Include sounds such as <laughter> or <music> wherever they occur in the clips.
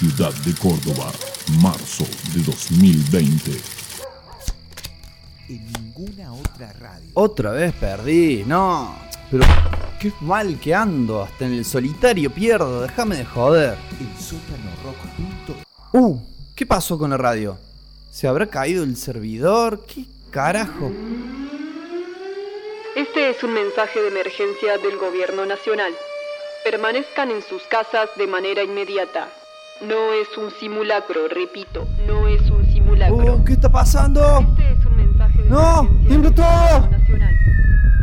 ciudad de Córdoba, marzo de 2020. En ninguna otra radio. Otra vez perdí, no. Pero qué mal que ando, hasta en el solitario pierdo, déjame de joder. El sótano rock. Uh, ¿qué pasó con la radio? ¿Se habrá caído el servidor? ¿Qué carajo? Este es un mensaje de emergencia del Gobierno Nacional. Permanezcan en sus casas de manera inmediata. No es un simulacro, repito, no es un simulacro. Uh, ¿qué está pasando? Este es un mensaje de ¡No! ¡Tiembla todo! Nacional.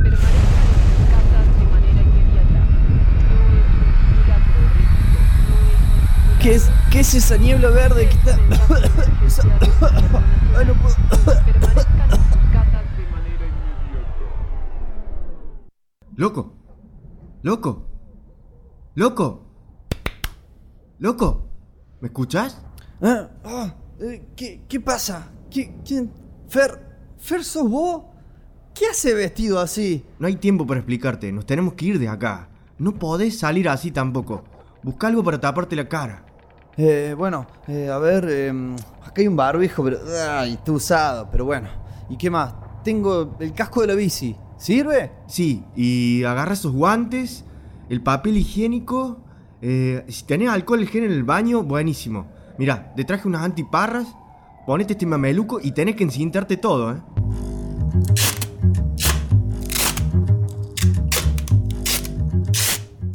Permanezcan en sus casas de manera inmediata. No es un simulacro, repito, no es un simulacro. ¿Qué es, ¿Qué es esa niebla verde que está.? <laughs> <laughs> Ay, no puedo. Loco. Loco. Loco. Loco. ¿Me escuchas? Ah, ah, eh, ¿qué, ¿Qué pasa? ¿Qué, ¿Quién? Fer, ¿Fer sos vos? ¿Qué hace vestido así? No hay tiempo para explicarte. Nos tenemos que ir de acá. No podés salir así tampoco. Busca algo para taparte la cara. Eh, bueno, eh, a ver, eh, acá hay un barbijo, pero. Ay, está usado, pero bueno. ¿Y qué más? Tengo el casco de la bici. ¿Sirve? Sí, y agarra esos guantes, el papel higiénico. Eh, si tenés alcohol gel en el baño, buenísimo. Mira, te traje unas antiparras. Ponete este mameluco y tenés que encintarte todo, ¿eh?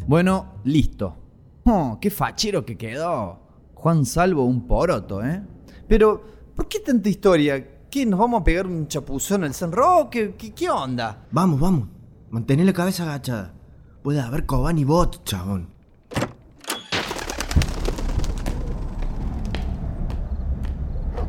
Bueno, listo. Oh, qué fachero que quedó. Juan Salvo un poroto, ¿eh? Pero, ¿por qué tanta historia? ¿Qué, nos vamos a pegar un chapuzón al San Roque? ¿Qué, qué onda? Vamos, vamos. Mantén la cabeza agachada. Puede haber Coban y bot, chabón.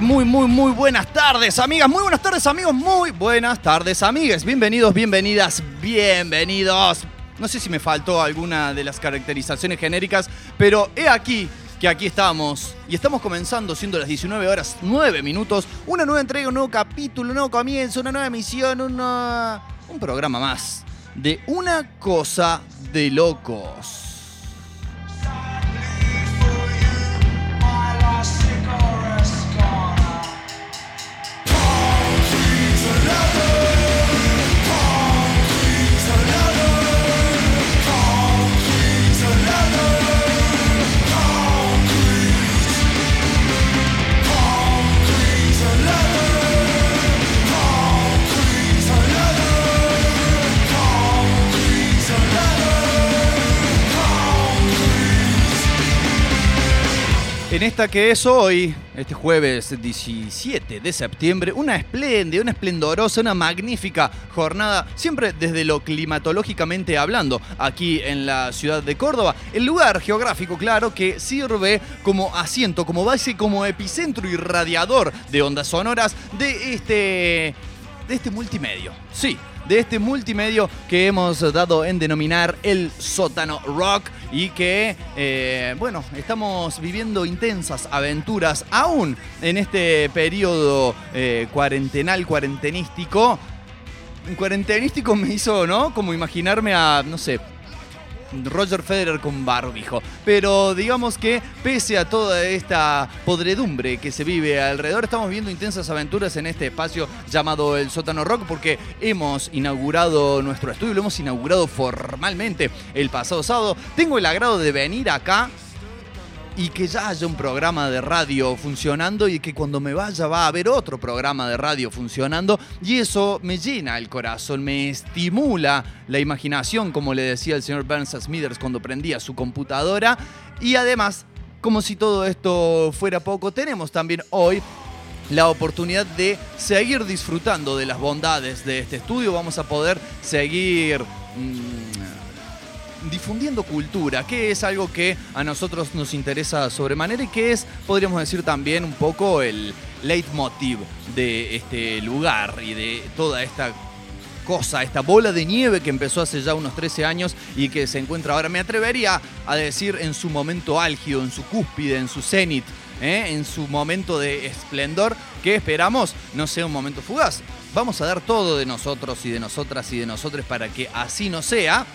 Muy, muy, muy, buenas tardes, amigas. Muy buenas tardes, amigos. Muy buenas tardes, amigues. Bienvenidos, bienvenidas, bienvenidos. No sé si me faltó alguna de las caracterizaciones genéricas, pero he aquí que aquí estamos. Y estamos comenzando, siendo las 19 horas 9 minutos, una nueva entrega, un nuevo capítulo, un nuevo comienzo, una nueva emisión, una... un programa más de Una Cosa de Locos. En esta que es hoy, este jueves 17 de septiembre, una espléndida, una esplendorosa, una magnífica jornada, siempre desde lo climatológicamente hablando, aquí en la ciudad de Córdoba. El lugar geográfico, claro, que sirve como asiento, como base, como epicentro y radiador de ondas sonoras de este, de este multimedio. Sí, de este multimedio que hemos dado en denominar el sótano rock y que, eh, bueno, estamos viviendo intensas aventuras aún en este periodo eh, cuarentenal, cuarentenístico. Cuarentenístico me hizo, ¿no? Como imaginarme a, no sé, Roger Federer con barbijo. Pero digamos que pese a toda esta podredumbre que se vive alrededor, estamos viendo intensas aventuras en este espacio llamado el Sótano Rock porque hemos inaugurado nuestro estudio, lo hemos inaugurado formalmente el pasado sábado. Tengo el agrado de venir acá y que ya haya un programa de radio funcionando y que cuando me vaya va a haber otro programa de radio funcionando y eso me llena el corazón, me estimula la imaginación, como le decía el señor Burns Smithers cuando prendía su computadora. Y además, como si todo esto fuera poco, tenemos también hoy la oportunidad de seguir disfrutando de las bondades de este estudio, vamos a poder seguir... mm, difundiendo cultura, que es algo que a nosotros nos interesa sobremanera y que es, podríamos decir también un poco el leitmotiv de este lugar y de toda esta cosa, esta bola de nieve que empezó hace ya unos 13 años y que se encuentra ahora, me atrevería a decir en su momento álgido, en su cúspide, en su cenit, ¿eh? en su momento de esplendor, que esperamos no sea un momento fugaz. Vamos a dar todo de nosotros y de nosotras y de nosotros para que así no sea.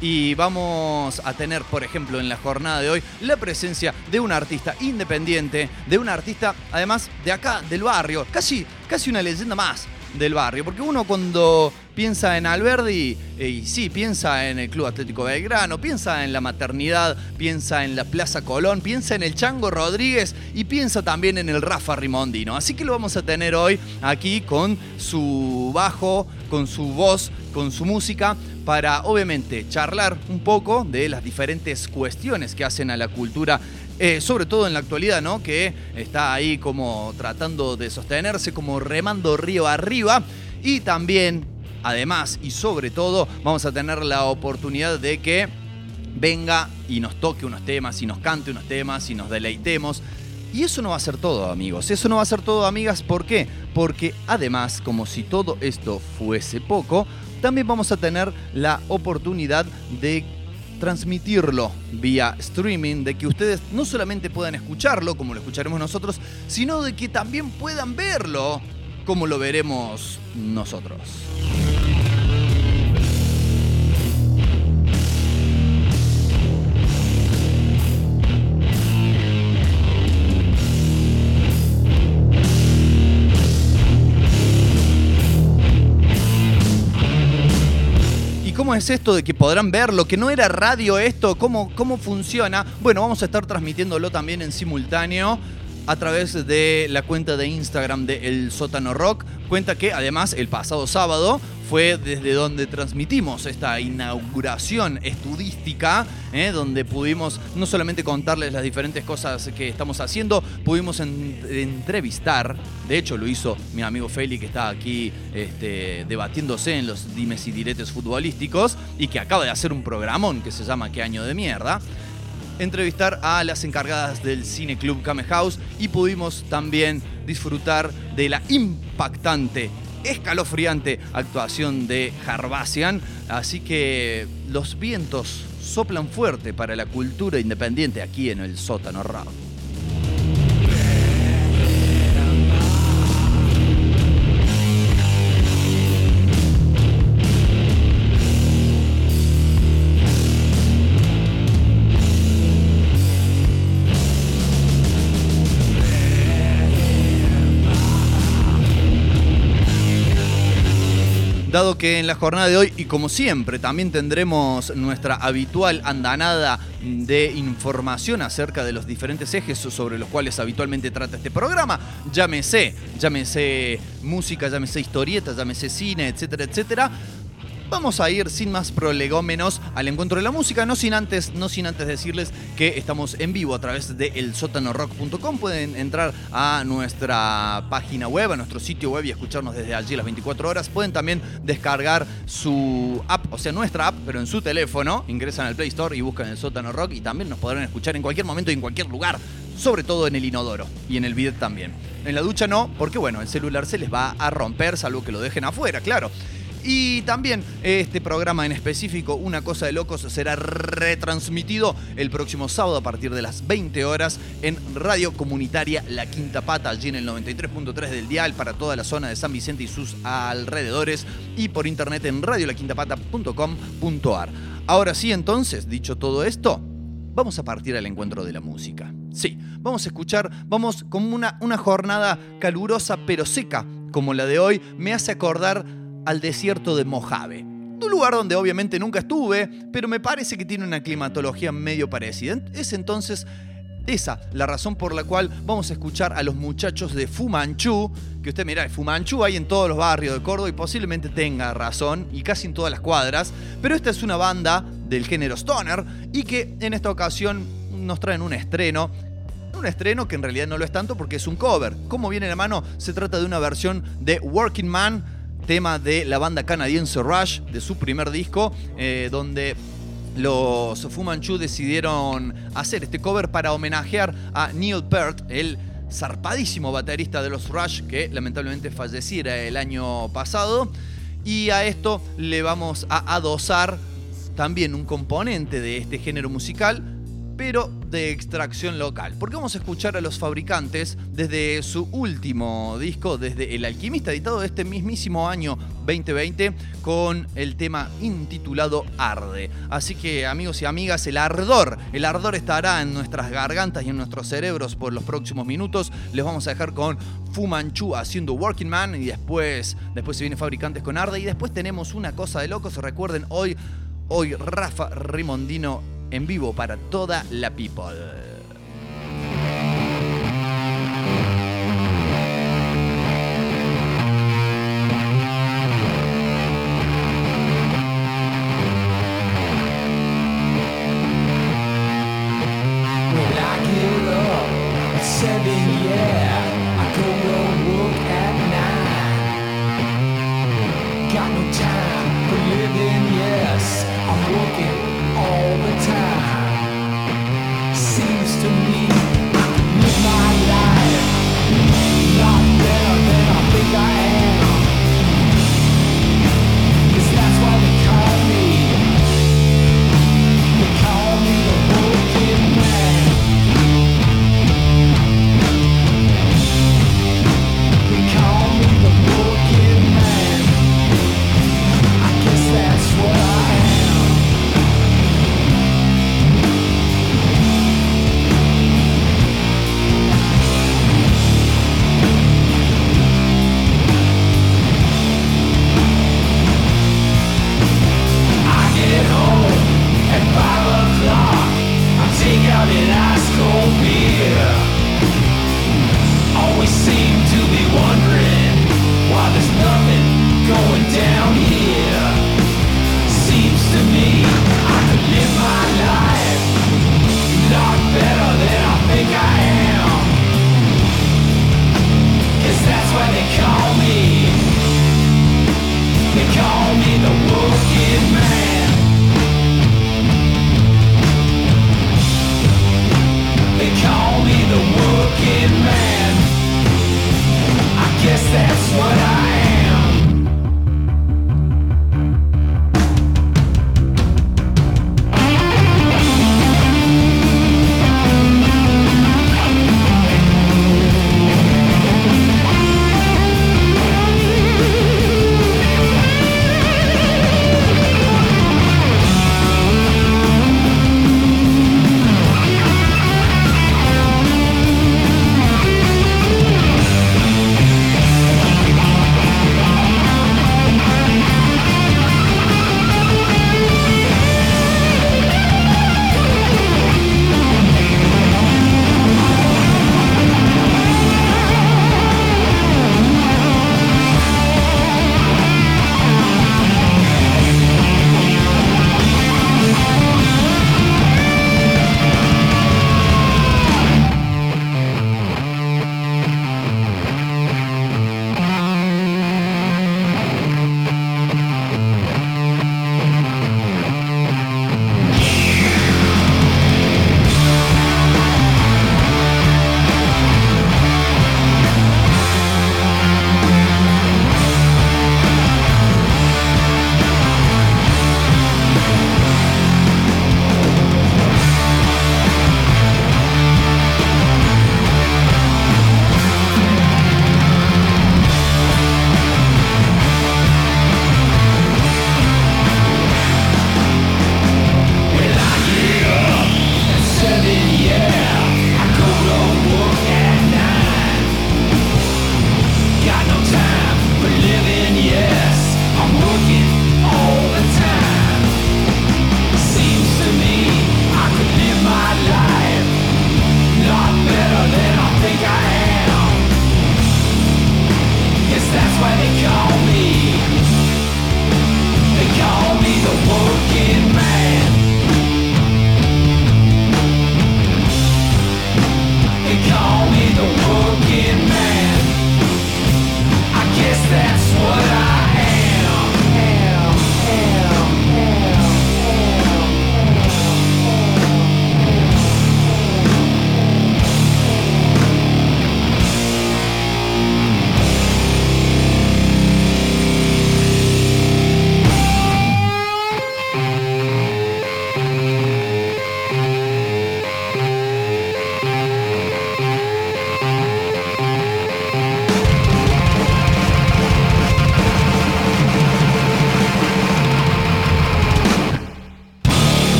Y vamos a tener, por ejemplo, en la jornada de hoy, la presencia de un artista independiente, de un artista, además, de acá, del barrio, casi, casi una leyenda más del barrio. Porque uno cuando piensa en Alberdi, eh, y sí, piensa en el Club Atlético Belgrano, piensa en la maternidad, piensa en la Plaza Colón, piensa en el Chango Rodríguez y piensa también en el Rafa Rimondino. Así que lo vamos a tener hoy aquí con su bajo, con su voz, con su música para obviamente charlar un poco de las diferentes cuestiones que hacen a la cultura, eh, sobre todo en la actualidad, ¿no? Que está ahí como tratando de sostenerse, como remando río arriba. Y también, además y sobre todo, vamos a tener la oportunidad de que venga y nos toque unos temas, y nos cante unos temas, y nos deleitemos. Y eso no va a ser todo, amigos. Eso no va a ser todo, amigas. ¿Por qué? Porque además, como si todo esto fuese poco, también vamos a tener la oportunidad de transmitirlo vía streaming, de que ustedes no solamente puedan escucharlo, como lo escucharemos nosotros, sino de que también puedan verlo, como lo veremos nosotros. Cómo es esto de que podrán verlo? ¿Que no era radio esto? ¿Cómo, ¿Cómo funciona? Bueno, vamos a estar transmitiéndolo también en simultáneo a través de la cuenta de Instagram de El Sótano Rock. Cuenta que además el pasado sábado fue desde donde transmitimos esta inauguración estudística, ¿eh? donde pudimos no solamente contarles las diferentes cosas que estamos haciendo, pudimos en- entrevistar, de hecho lo hizo mi amigo Feli que está aquí este, debatiéndose en los dimes y diretes futbolísticos y que acaba de hacer un programón que se llama ¿Qué año de mierda? Entrevistar a las encargadas del Cine Club Came House y pudimos también disfrutar de la impactante, escalofriante actuación de Harbacian. Así que los vientos soplan fuerte para la cultura independiente aquí en el sótano rock. Que en la jornada de hoy, y como siempre, también tendremos nuestra habitual andanada de información acerca de los diferentes ejes sobre los cuales habitualmente trata este programa, llámese, llámese música, llámese historieta, llámese cine, etcétera, etcétera. Vamos a ir sin más prolegómenos al encuentro de la música, no sin antes, no sin antes decirles que estamos en vivo a través de elsotanorock.com. Pueden entrar a nuestra página web, a nuestro sitio web y escucharnos desde allí las 24 horas. Pueden también descargar su app, o sea, nuestra app, pero en su teléfono. Ingresan al Play Store y buscan el sótano rock y también nos podrán escuchar en cualquier momento y en cualquier lugar. Sobre todo en el inodoro y en el bidet también. En la ducha no, porque bueno, el celular se les va a romper, salvo que lo dejen afuera, claro. Y también este programa en específico, Una Cosa de Locos, será retransmitido el próximo sábado a partir de las 20 horas en Radio Comunitaria La Quinta Pata, allí en el 93.3 del dial para toda la zona de San Vicente y sus alrededores y por internet en radiolaquintapata.com.ar. Ahora sí, entonces, dicho todo esto, vamos a partir al encuentro de la música. Sí, vamos a escuchar, vamos como una, una jornada calurosa pero seca como la de hoy, me hace acordar al desierto de Mojave. Un lugar donde obviamente nunca estuve, pero me parece que tiene una climatología medio parecida. Es entonces esa la razón por la cual vamos a escuchar a los muchachos de Fumanchu, que usted mira, Fumanchu hay en todos los barrios de Córdoba y posiblemente tenga razón, y casi en todas las cuadras, pero esta es una banda del género stoner y que en esta ocasión nos traen un estreno un estreno que en realidad no lo es tanto porque es un cover. Como viene en la mano, se trata de una versión de Working Man, tema de la banda canadiense Rush, de su primer disco, eh, donde los Fu Manchu decidieron hacer este cover para homenajear a Neil Peart, el zarpadísimo baterista de los Rush, que lamentablemente falleciera el año pasado. Y a esto le vamos a adosar también un componente de este género musical, pero de extracción local. Porque vamos a escuchar a los fabricantes desde su último disco, desde El Alquimista, editado este mismísimo año 2020, con el tema intitulado Arde. Así que amigos y amigas, el ardor, el ardor estará en nuestras gargantas y en nuestros cerebros por los próximos minutos. Les vamos a dejar con Fu Manchu haciendo Working Man y después, después se viene Fabricantes con Arde y después tenemos una cosa de locos. Recuerden, hoy, hoy Rafa Rimondino en vivo para toda la people.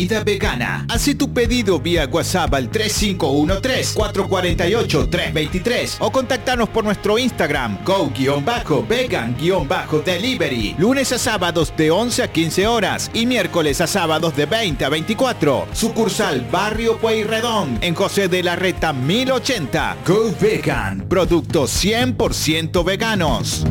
Comida vegana. Hace tu pedido vía WhatsApp al 3513-448-323 o contactanos por nuestro Instagram go-vegan-delivery. Lunes a sábados de 11 a 15 horas y miércoles a sábados de 20 a 24. Sucursal Barrio Pueyrredón en José de la Reta 1080. Go Vegan, productos 100% veganos.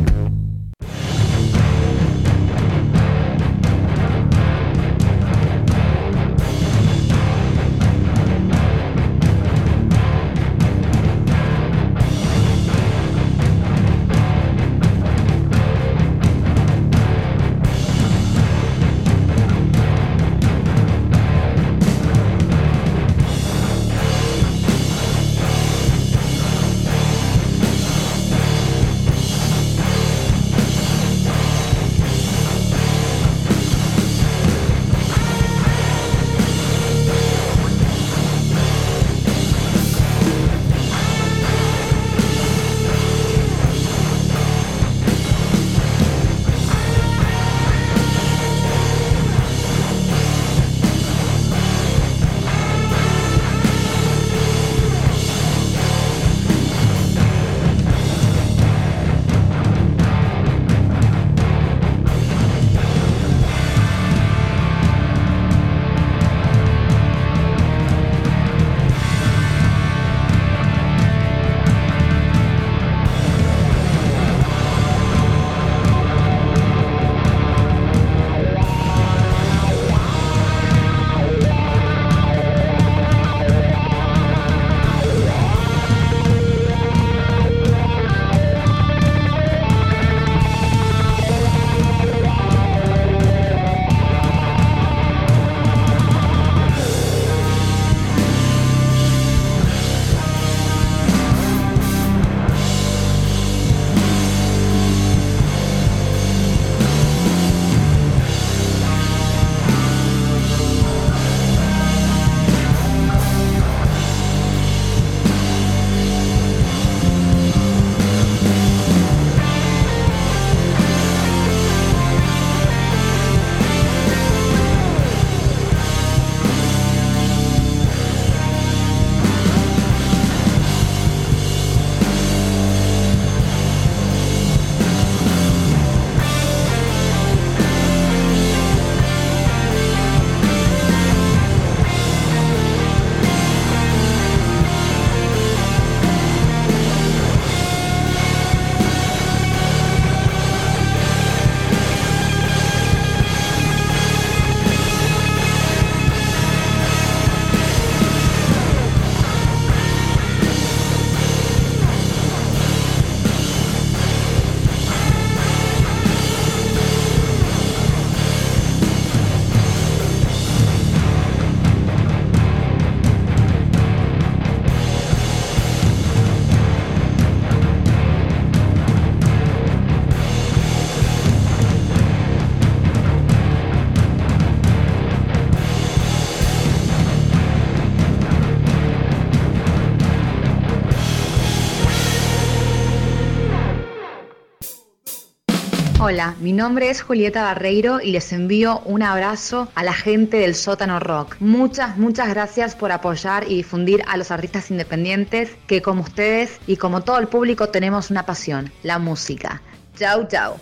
Hola, mi nombre es Julieta Barreiro y les envío un abrazo a la gente del Sótano Rock. Muchas, muchas gracias por apoyar y difundir a los artistas independientes que como ustedes y como todo el público tenemos una pasión, la música. Chau, chau.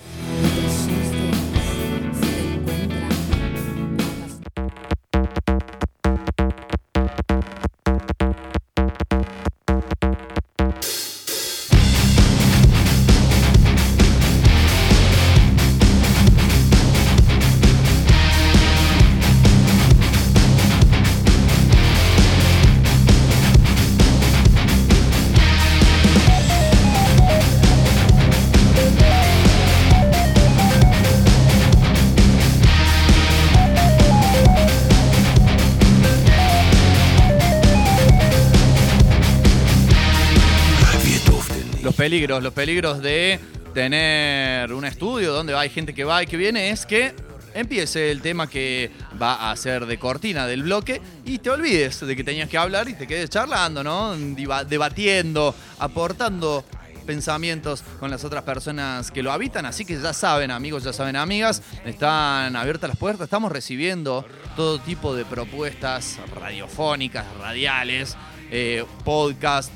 Peligros, los peligros de tener un estudio donde hay gente que va y que viene es que empiece el tema que va a ser de cortina del bloque y te olvides de que tenías que hablar y te quedes charlando, ¿no? Debatiendo, aportando pensamientos con las otras personas que lo habitan. Así que ya saben, amigos, ya saben, amigas, están abiertas las puertas. Estamos recibiendo todo tipo de propuestas radiofónicas, radiales, eh, podcast,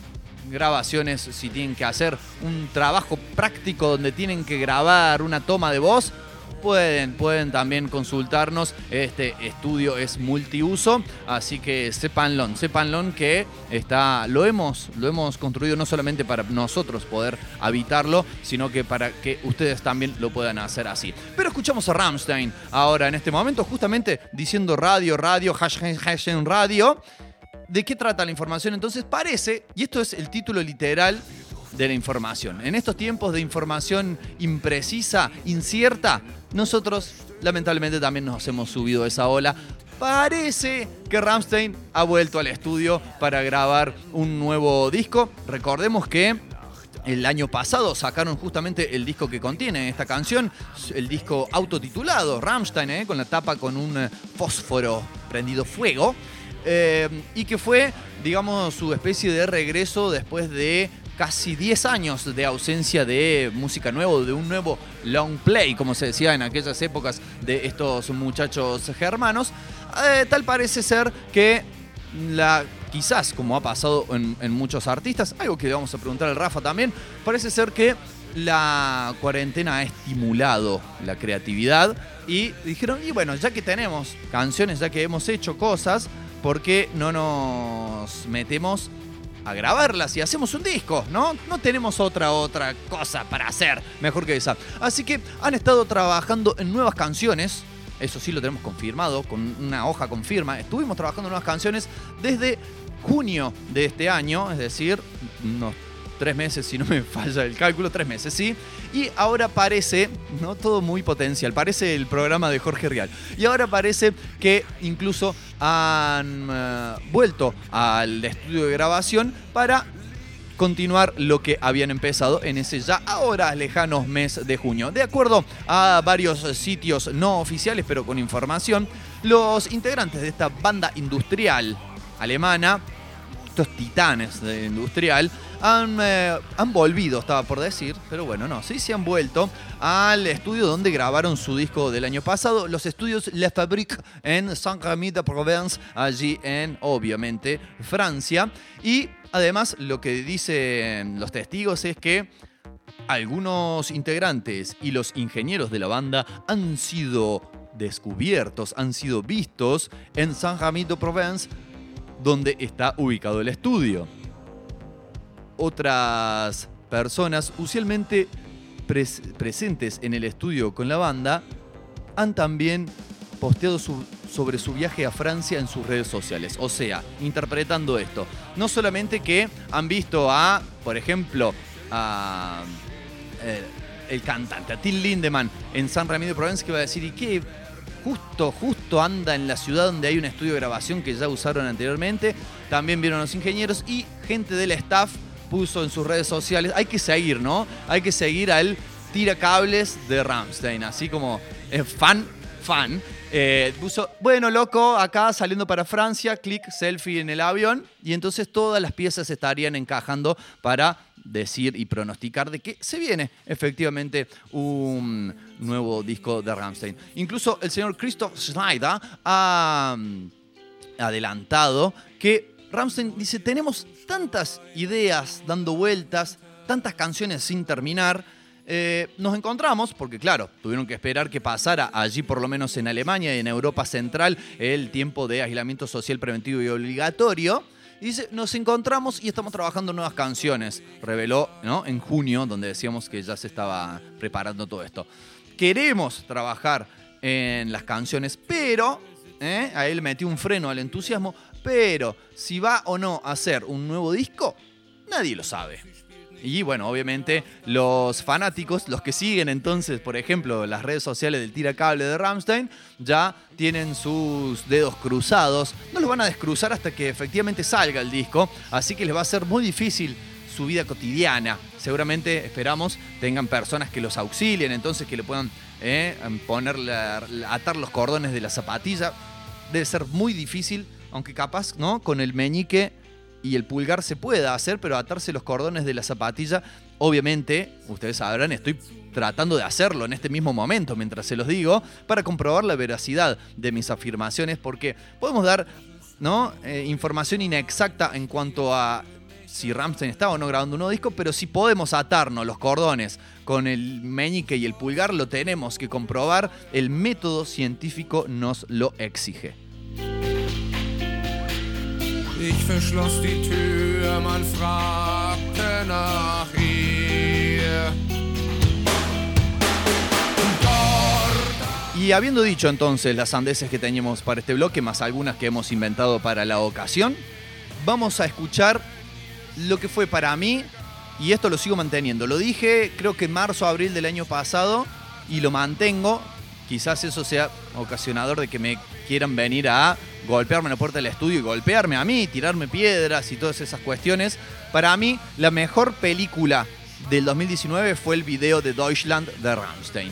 grabaciones si tienen que hacer un trabajo práctico donde tienen que grabar una toma de voz. Pueden, pueden también consultarnos. Este estudio es multiuso, así que sépanlo, sépanlo que está, lo hemos, lo hemos construido no solamente para nosotros poder habitarlo, sino que para que ustedes también lo puedan hacer así. Pero escuchamos a Ramstein ahora en este momento, justamente diciendo radio, radio, hashtag, hashtag radio. ¿De qué trata la información? Entonces parece, y esto es el título literal de la información. En estos tiempos de información imprecisa, incierta, nosotros lamentablemente también nos hemos subido a esa ola. Parece que Ramstein ha vuelto al estudio para grabar un nuevo disco. Recordemos que el año pasado sacaron justamente el disco que contiene esta canción, el disco autotitulado Ramstein, ¿eh? con la tapa con un fósforo prendido fuego. Eh, y que fue, digamos, su especie de regreso después de casi 10 años de ausencia de música nueva, de un nuevo long play, como se decía en aquellas épocas de estos muchachos germanos. Eh, tal parece ser que la quizás como ha pasado en, en muchos artistas, algo que le vamos a preguntar al Rafa también, parece ser que la cuarentena ha estimulado la creatividad y dijeron, y bueno, ya que tenemos canciones, ya que hemos hecho cosas, ¿por qué no nos metemos a grabarlas y hacemos un disco, ¿no? No tenemos otra otra cosa para hacer mejor que esa. Así que han estado trabajando en nuevas canciones. Eso sí lo tenemos confirmado, con una hoja con firma. Estuvimos trabajando en nuevas canciones desde junio de este año, es decir, unos tres meses, si no me falla el cálculo, tres meses, ¿sí? Y ahora parece, ¿no? Todo muy potencial, parece el programa de Jorge Rial. Y ahora parece que incluso han eh, vuelto al estudio de grabación para continuar lo que habían empezado en ese ya ahora lejano mes de junio. De acuerdo a varios sitios no oficiales, pero con información, los integrantes de esta banda industrial alemana, estos titanes de industrial, han, eh, han volvido, estaba por decir, pero bueno, no, sí se han vuelto al estudio donde grabaron su disco del año pasado, los estudios La Fabrique en Saint-Rémy de Provence, allí en, obviamente, Francia. Y además lo que dicen los testigos es que algunos integrantes y los ingenieros de la banda han sido descubiertos, han sido vistos en Saint-Rémy de Provence, donde está ubicado el estudio otras personas, usualmente pres- presentes en el estudio con la banda, han también posteado sobre su viaje a Francia en sus redes sociales. O sea, interpretando esto, no solamente que han visto a, por ejemplo, a eh, el cantante, a Till Lindemann en San Ramiro de Provence, que va a decir, ¿y qué? Justo, justo anda en la ciudad donde hay un estudio de grabación que ya usaron anteriormente. También vieron los ingenieros y gente del staff puso en sus redes sociales. Hay que seguir, ¿no? Hay que seguir al tiracables de Ramstein, así como eh, fan, fan. Eh, puso, bueno, loco, acá saliendo para Francia, clic, selfie en el avión, y entonces todas las piezas estarían encajando para decir y pronosticar de que se viene efectivamente un nuevo disco de Ramstein. Incluso el señor Christoph Schneider ha mm, adelantado que Ramstein dice, tenemos tantas ideas dando vueltas, tantas canciones sin terminar. Eh, nos encontramos, porque claro, tuvieron que esperar que pasara allí, por lo menos en Alemania y en Europa Central, el tiempo de aislamiento social preventivo y obligatorio. Y dice, nos encontramos y estamos trabajando nuevas canciones. Reveló ¿no? en junio, donde decíamos que ya se estaba preparando todo esto. Queremos trabajar en las canciones, pero ¿eh? a él metió un freno al entusiasmo, pero si va o no a hacer un nuevo disco, nadie lo sabe. Y bueno, obviamente los fanáticos, los que siguen entonces, por ejemplo, las redes sociales del tiracable de Ramstein, ya tienen sus dedos cruzados. No los van a descruzar hasta que efectivamente salga el disco, así que les va a ser muy difícil su vida cotidiana. Seguramente esperamos tengan personas que los auxilien, entonces que le puedan eh, poner atar los cordones de la zapatilla. Debe ser muy difícil, aunque capaz, ¿no? Con el meñique y el pulgar se pueda hacer, pero atarse los cordones de la zapatilla, obviamente, ustedes sabrán, estoy tratando de hacerlo en este mismo momento mientras se los digo, para comprobar la veracidad de mis afirmaciones, porque podemos dar ¿no? Eh, información inexacta en cuanto a si Ramstein está o no grabando un nuevo disco, pero si podemos atarnos los cordones con el meñique y el pulgar, lo tenemos que comprobar. El método científico nos lo exige. Y habiendo dicho entonces las sandeces que teníamos para este bloque, más algunas que hemos inventado para la ocasión, vamos a escuchar lo que fue para mí, y esto lo sigo manteniendo. Lo dije creo que en marzo, abril del año pasado, y lo mantengo. Quizás eso sea ocasionador de que me quieran venir a golpearme la puerta del estudio y golpearme a mí, tirarme piedras y todas esas cuestiones. Para mí, la mejor película del 2019 fue el video de Deutschland de Rammstein.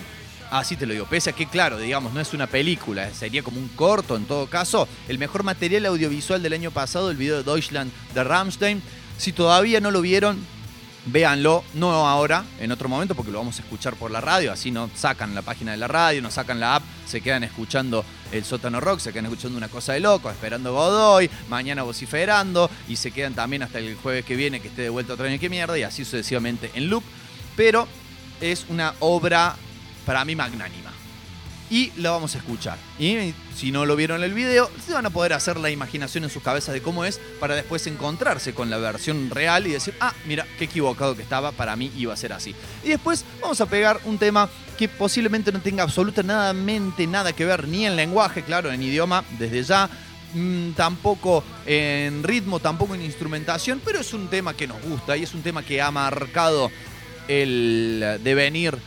Así te lo digo, pese a que, claro, digamos, no es una película, sería como un corto en todo caso. El mejor material audiovisual del año pasado, el video de Deutschland de Rammstein. Si todavía no lo vieron, véanlo, no ahora, en otro momento, porque lo vamos a escuchar por la radio, así no sacan la página de la radio, no sacan la app, se quedan escuchando el sótano rock, se quedan escuchando una cosa de loco, esperando Godoy, mañana vociferando, y se quedan también hasta el jueves que viene, que esté de vuelta otro año que mierda, y así sucesivamente en loop. Pero es una obra para mí magnánima. Y la vamos a escuchar. Y si no lo vieron en el video, se van a poder hacer la imaginación en sus cabezas de cómo es para después encontrarse con la versión real y decir, ah, mira, qué equivocado que estaba, para mí iba a ser así. Y después vamos a pegar un tema que posiblemente no tenga absolutamente nada que ver ni en lenguaje, claro, en idioma, desde ya, mm, tampoco en ritmo, tampoco en instrumentación, pero es un tema que nos gusta y es un tema que ha marcado el devenir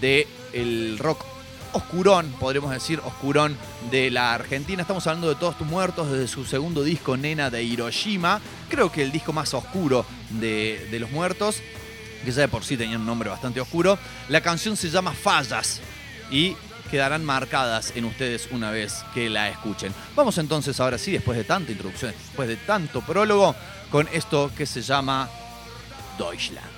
de el rock oscurón, podríamos decir, oscurón de la Argentina. Estamos hablando de Todos tus muertos, desde su segundo disco, Nena de Hiroshima. Creo que el disco más oscuro de, los muertos, que ya de por sí tenía un nombre bastante oscuro. La canción se llama Fallas y quedarán marcadas en ustedes una vez que la escuchen. Vamos entonces ahora sí, después de tanta introducción, después de tanto prólogo, con esto que se llama Deutschland.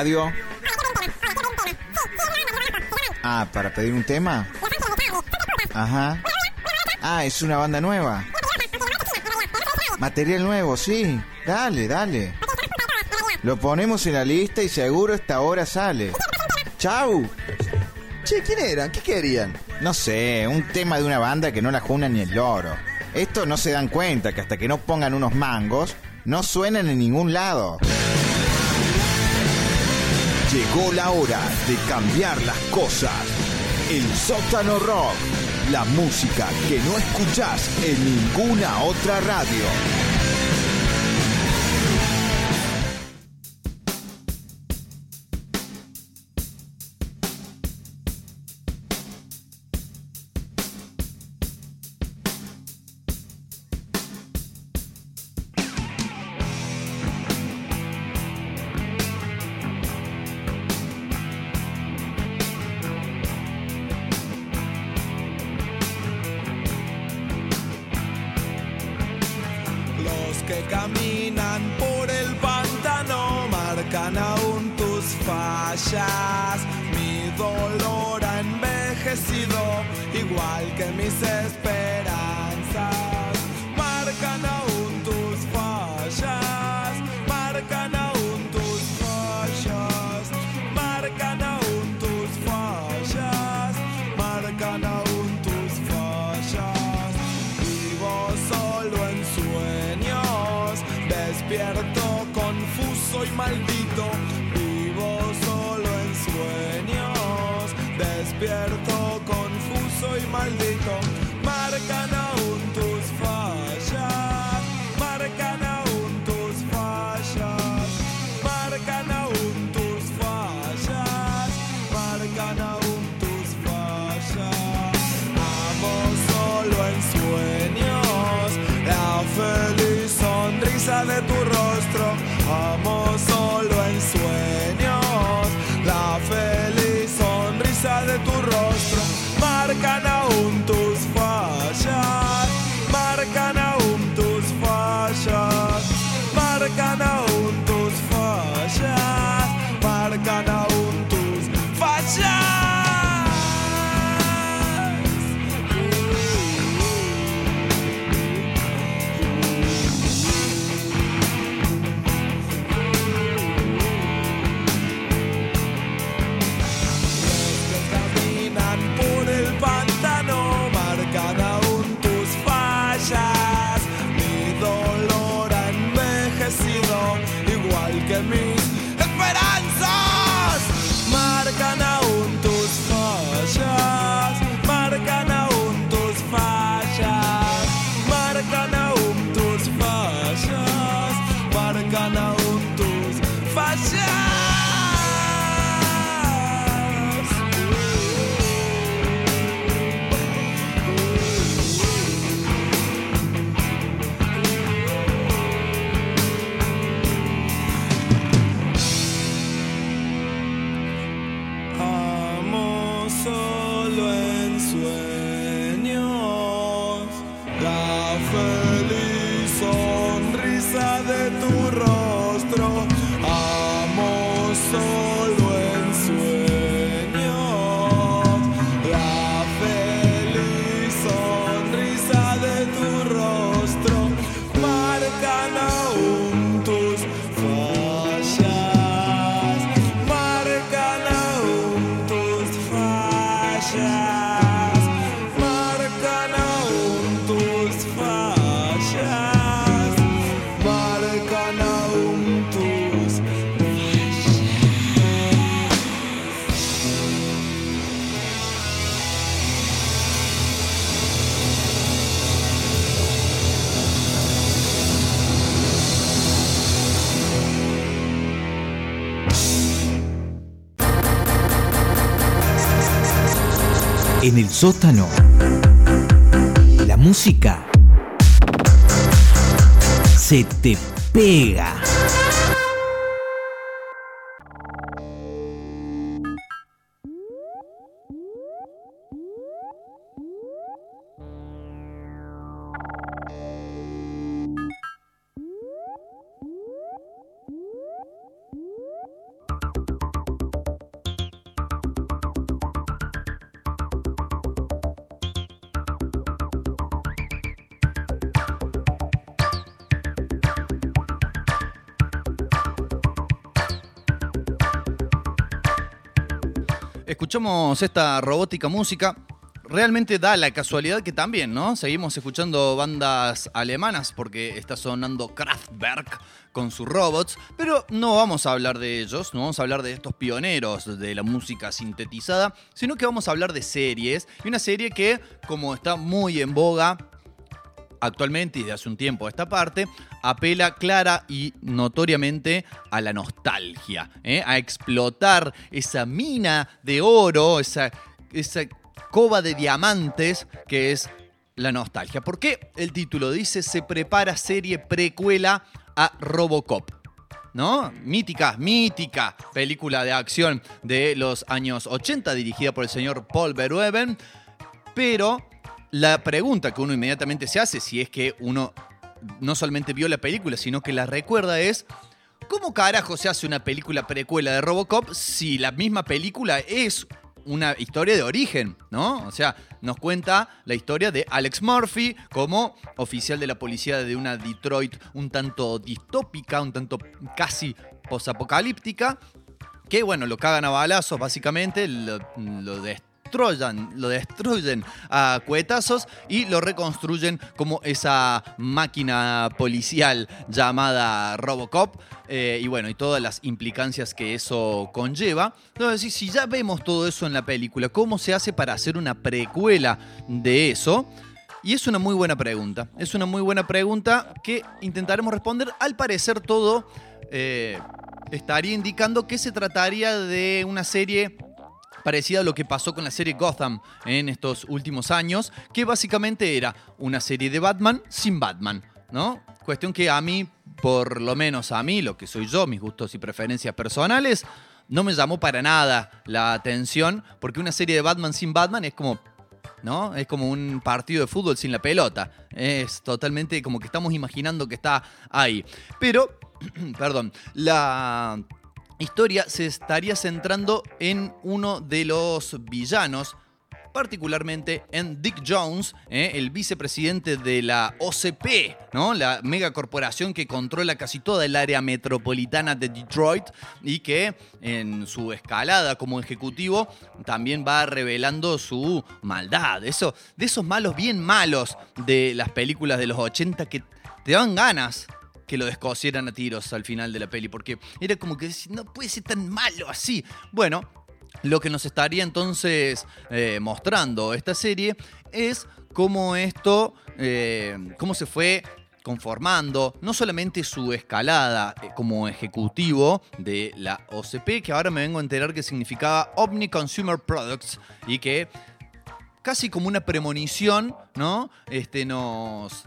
Radio. Ah, ¿para pedir un tema? Ajá. Ah, es una banda nueva. Material nuevo, sí. Dale, dale. Lo ponemos en la lista y seguro esta hora sale. ¡Chau! Che, ¿quién eran? ¿Qué querían? No sé, un tema de una banda que no la juna ni el loro. Esto no se dan cuenta que hasta que no pongan unos mangos, no suenan en ningún lado. Llegó la hora de cambiar las cosas. El sótano rock. La música que no escuchás en ninguna otra radio. Maldito. Vivo solo en sueños, despierto confuso y maldito. Sótano. La música se te pega. Esta robótica música. Realmente da la casualidad que también, ¿no? Seguimos escuchando bandas alemanas porque está sonando Kraftwerk con sus robots, pero no vamos a hablar de ellos, no vamos a hablar de estos pioneros de la música sintetizada, sino que vamos a hablar de series. Y una serie que, como está muy en boga, actualmente y de hace un tiempo a esta parte, apela clara y notoriamente a la nostalgia, ¿eh? a explotar esa mina de oro, esa, esa cova de diamantes que es la nostalgia. ¿Por qué el título dice se prepara serie precuela a Robocop? ¿No? Mítica, mítica película de acción de los años 80 dirigida por el señor Paul Verhoeven, pero la pregunta que uno inmediatamente se hace, si es que uno no solamente vio la película, sino que la recuerda, es ¿cómo carajo se hace una película precuela de Robocop si la misma película es una historia de origen, ¿no? O sea, nos cuenta la historia de Alex Murphy como oficial de la policía de una Detroit un tanto distópica, un tanto casi posapocalíptica, que bueno, lo cagan a balazos básicamente, lo, lo destruyen, lo destruyen a cuetazos y lo reconstruyen como esa máquina policial llamada Robocop. eh, y bueno, y todas las implicancias que eso conlleva. Entonces, si ya vemos todo eso en la película, ¿cómo se hace para hacer una precuela de eso? Y es una muy buena pregunta. Es una muy buena pregunta que intentaremos responder. Al parecer todo eh, estaría indicando que se trataría de una serie parecida a lo que pasó con la serie Gotham en estos últimos años, que básicamente era una serie de Batman sin Batman, ¿no? Cuestión que a mí, por lo menos a mí, lo que soy yo, mis gustos y preferencias personales, no me llamó para nada la atención, porque una serie de Batman sin Batman es como ¿no? Es como un partido de fútbol sin la pelota. Es totalmente como que estamos imaginando que está ahí. Pero, <clears throat> perdón, la historia se estaría centrando en uno de los villanos, particularmente en Dick Jones, ¿eh? el vicepresidente de la OCP, ¿no? la megacorporación que controla casi toda el área metropolitana de Detroit y que en su escalada como ejecutivo también va revelando su maldad. Eso, de esos malos bien malos de las películas de los 80 que te dan ganas que lo descosieran a tiros al final de la peli, porque era como que no puede ser tan malo así. Bueno, lo que nos estaría entonces eh, mostrando esta serie es cómo esto, eh, cómo se fue conformando no solamente su escalada eh, como ejecutivo de la OCP, que ahora me vengo a enterar que significaba Omni Consumer Products y que casi como una premonición, ¿no? Este nos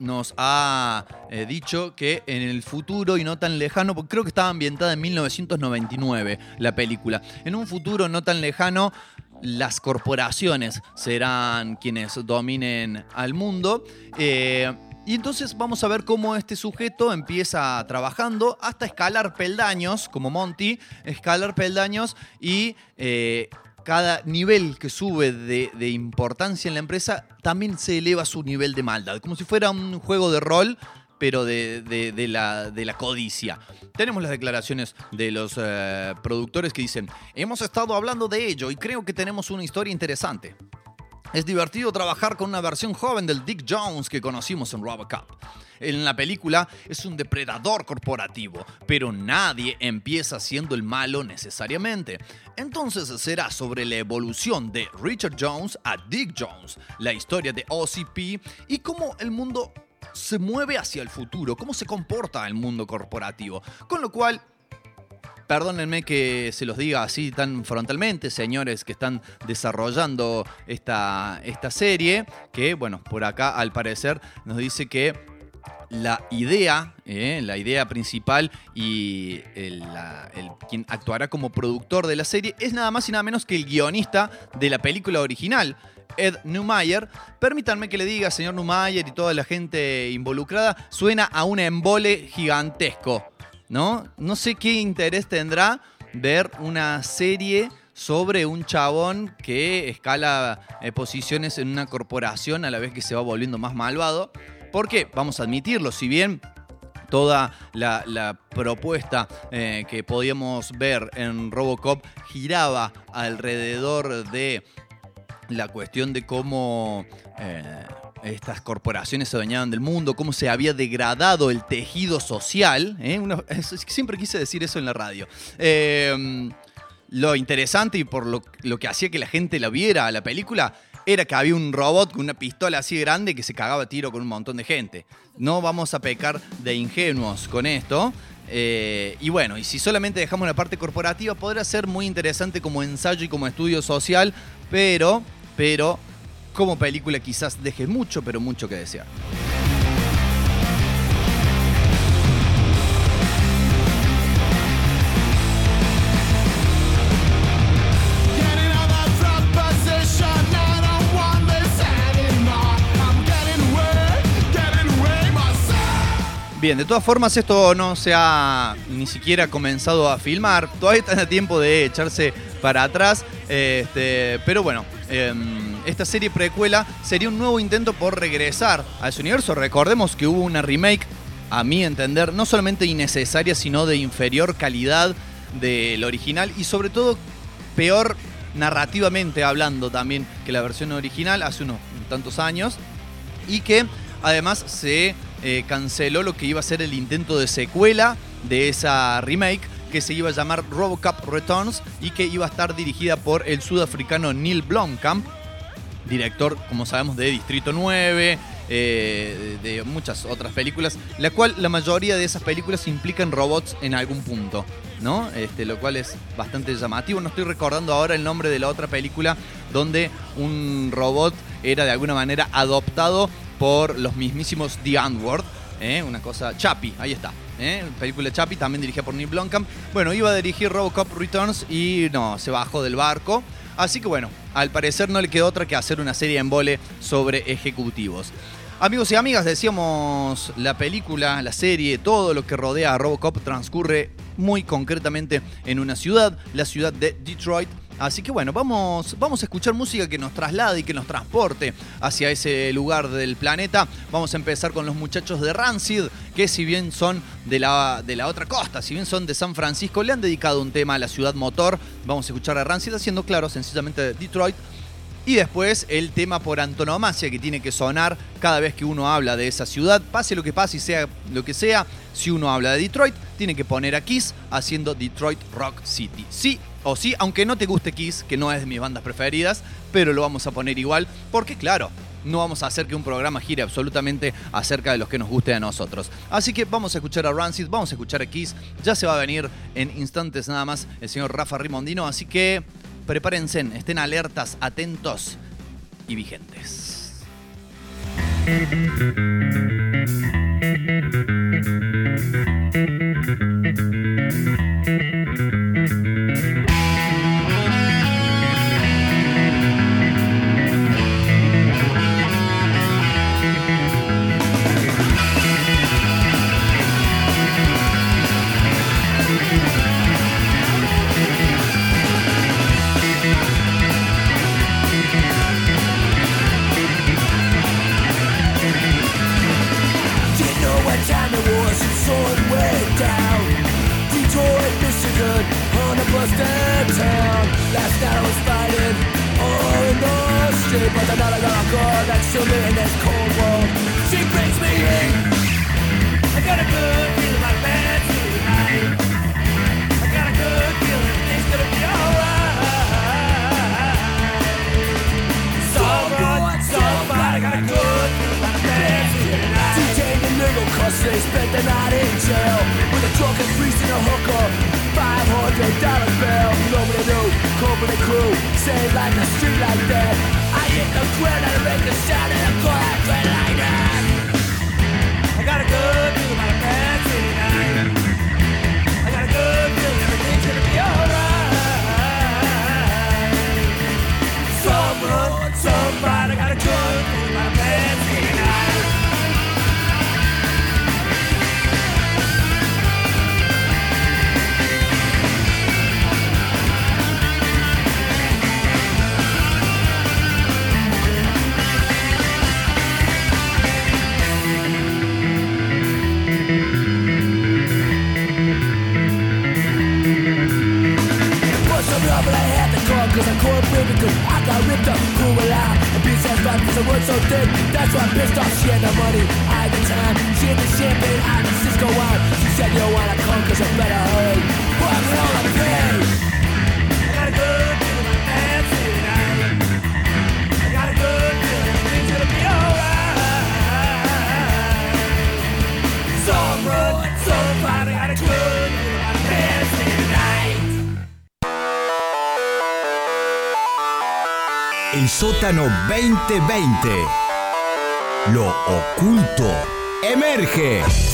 nos ha eh, dicho que en el futuro y no tan lejano, porque creo que estaba ambientada en 1999 la película, en un futuro no tan lejano las corporaciones serán quienes dominen al mundo. eh, y entonces vamos a ver cómo este sujeto empieza trabajando hasta escalar peldaños, como Monty, escalar peldaños y eh, cada nivel que sube de, importancia en la empresa también se eleva su nivel de maldad, como si fuera un juego de rol pero de la codicia. Tenemos las declaraciones de los eh, productores que dicen, hemos estado hablando de ello y creo que tenemos una historia interesante. Es divertido trabajar con una versión joven del Dick Jones que conocimos en Robocop. En la película es un depredador corporativo, pero nadie empieza siendo el malo necesariamente. Entonces será sobre la evolución de Richard Jones a Dick Jones, la historia de OCP y cómo el mundo se mueve hacia el futuro, cómo se comporta el mundo corporativo. Con lo cual, Perdónenme que se los diga así tan frontalmente, señores que están desarrollando esta, esta serie, que bueno, por acá al parecer nos dice que la idea, eh, la idea principal y quien actuará como productor de la serie es nada más y nada menos que el guionista de la película original, Ed Neumayer. Permítanme que le diga, señor Neumayer y toda la gente involucrada, suena a un embole gigantesco. ¿No? No sé qué interés tendrá ver una serie sobre un chabón que escala eh, posiciones en una corporación a la vez que se va volviendo más malvado. Porque, vamos a admitirlo, si bien toda la, propuesta eh, que podíamos ver en Robocop giraba alrededor de la cuestión de cómo eh, estas corporaciones se adueñaban del mundo, cómo se había degradado el tejido social. ¿eh? Siempre quise decir eso en la radio. Eh, lo interesante y por lo, lo que hacía que la gente la viera a la película era que había un robot con una pistola así grande que se cagaba a tiro con un montón de gente. No vamos a pecar de ingenuos con esto. Eh, y bueno, y si solamente dejamos la parte corporativa, podrá ser muy interesante como ensayo y como estudio social, pero, pero, como película quizás deje mucho, pero mucho que desear. Bien, de todas formas esto no se ha ni siquiera comenzado a filmar. Todavía está a tiempo de echarse para atrás. Este, pero bueno, em, esta serie precuela sería un nuevo intento por regresar a ese universo. Recordemos que hubo una remake, a mi entender, no solamente innecesaria, sino de inferior calidad del original y sobre todo peor narrativamente hablando también que la versión original hace unos tantos años y que además se eh, canceló lo que iba a ser el intento de secuela de esa remake que se iba a llamar Robocop Returns y que iba a estar dirigida por el sudafricano Neil Blomkamp, director, como sabemos, de Distrito 9, eh, de muchas otras películas, la cual la mayoría de esas películas implican robots en algún punto, ¿no? Este, lo cual es bastante llamativo. No estoy recordando ahora el nombre de la otra película donde un robot era de alguna manera adoptado por los mismísimos The Antwoord, ¿eh? una cosa, Chappie, ahí está. ¿eh? Película Chappie, también dirigida por Neil Blomkamp. Bueno, iba a dirigir Robocop Returns y no, se bajó del barco. Así que bueno, al parecer no le quedó otra que hacer una serie en vole sobre ejecutivos. Amigos y amigas, decíamos, la película, la serie, todo lo que rodea a Robocop transcurre muy concretamente en una ciudad, la ciudad de Detroit. Así que bueno, vamos, vamos a escuchar música que nos traslade y que nos transporte hacia ese lugar del planeta. Vamos a empezar con los muchachos de Rancid, que si bien son de la, de la otra costa, si bien son de San Francisco, le han dedicado un tema a la ciudad motor. Vamos a escuchar a Rancid haciendo claro, sencillamente de Detroit. Y después el tema por antonomasia que tiene que sonar cada vez que uno habla de esa ciudad, pase lo que pase y sea lo que sea, si uno habla de Detroit, tiene que poner a Kiss haciendo Detroit Rock City. Sí o sí, aunque no te guste Kiss, que no es de mis bandas preferidas, pero lo vamos a poner igual, porque claro, no vamos a hacer que un programa gire absolutamente acerca de los que nos guste a nosotros. Así que vamos a escuchar a Rancid, vamos a escuchar a Kiss, ya se va a venir en instantes nada más el señor Rafa Rimondino, así que prepárense, estén alertas, atentos y vigentes. 2020. Lo oculto emerge.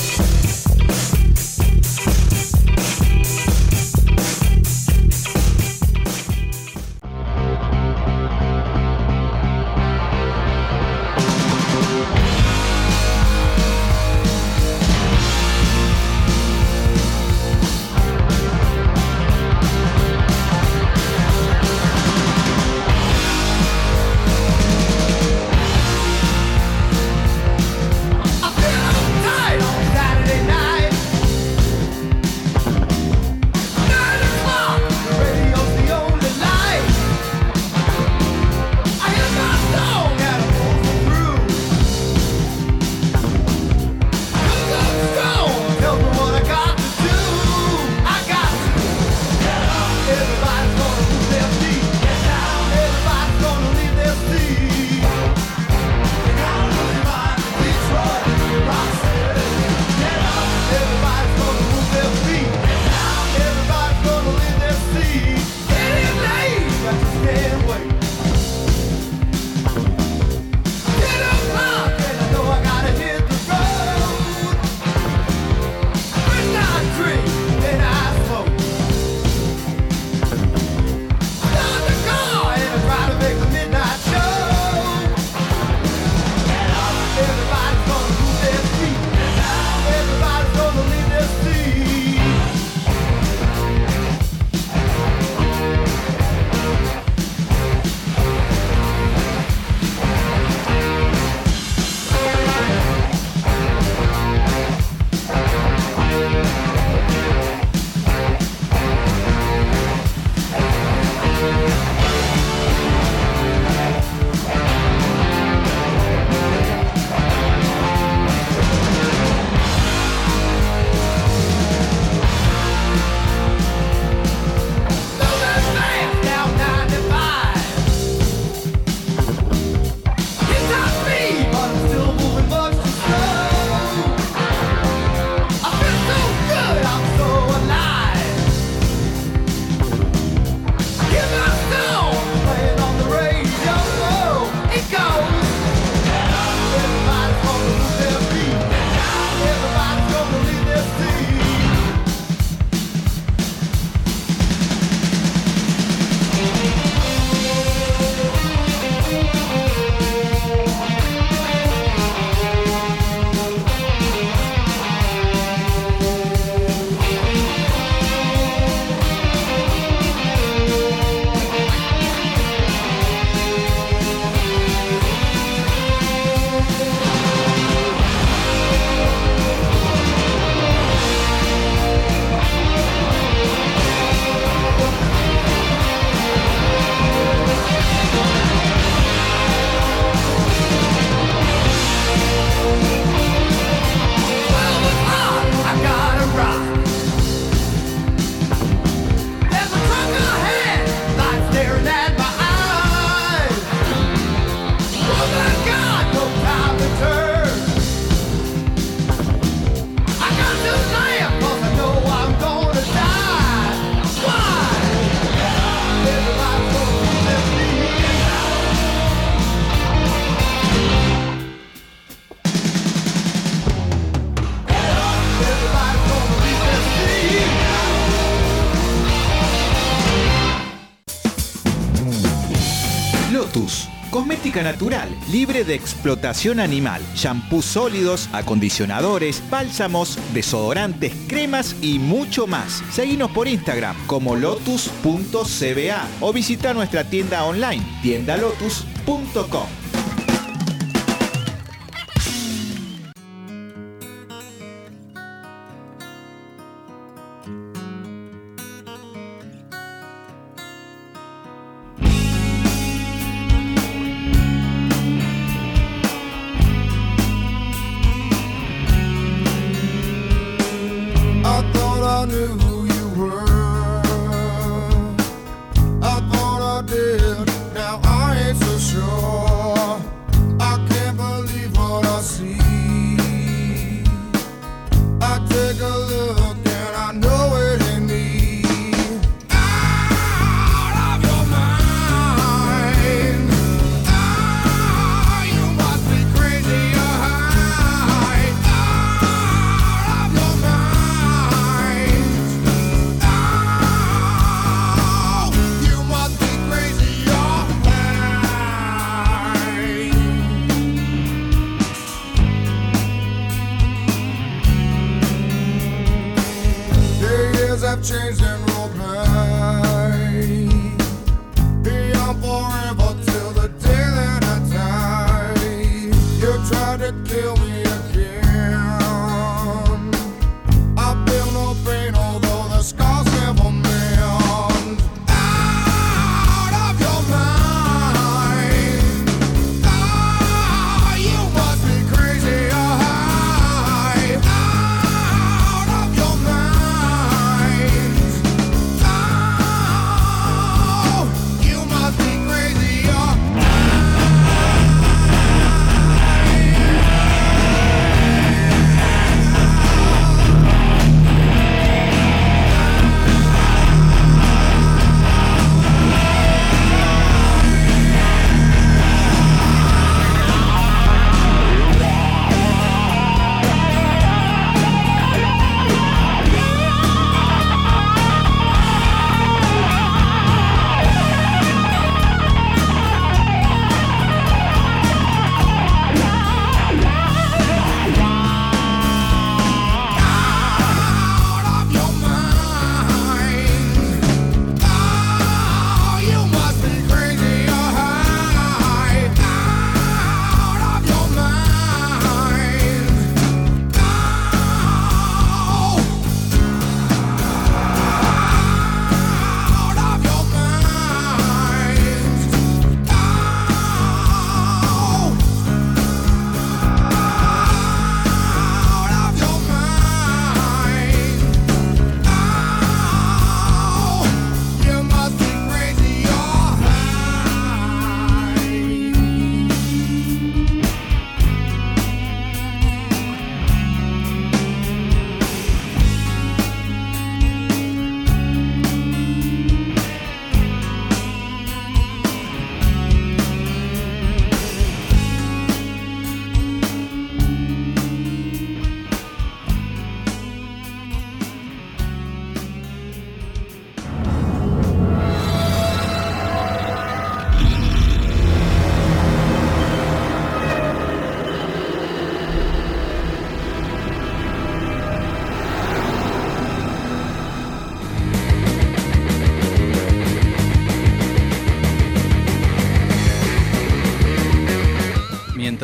natural, libre de explotación animal, shampoos sólidos, acondicionadores, bálsamos, desodorantes, cremas y mucho más. Seguinos por Instagram como lotus.cba o visita nuestra tienda online tiendalotus.com.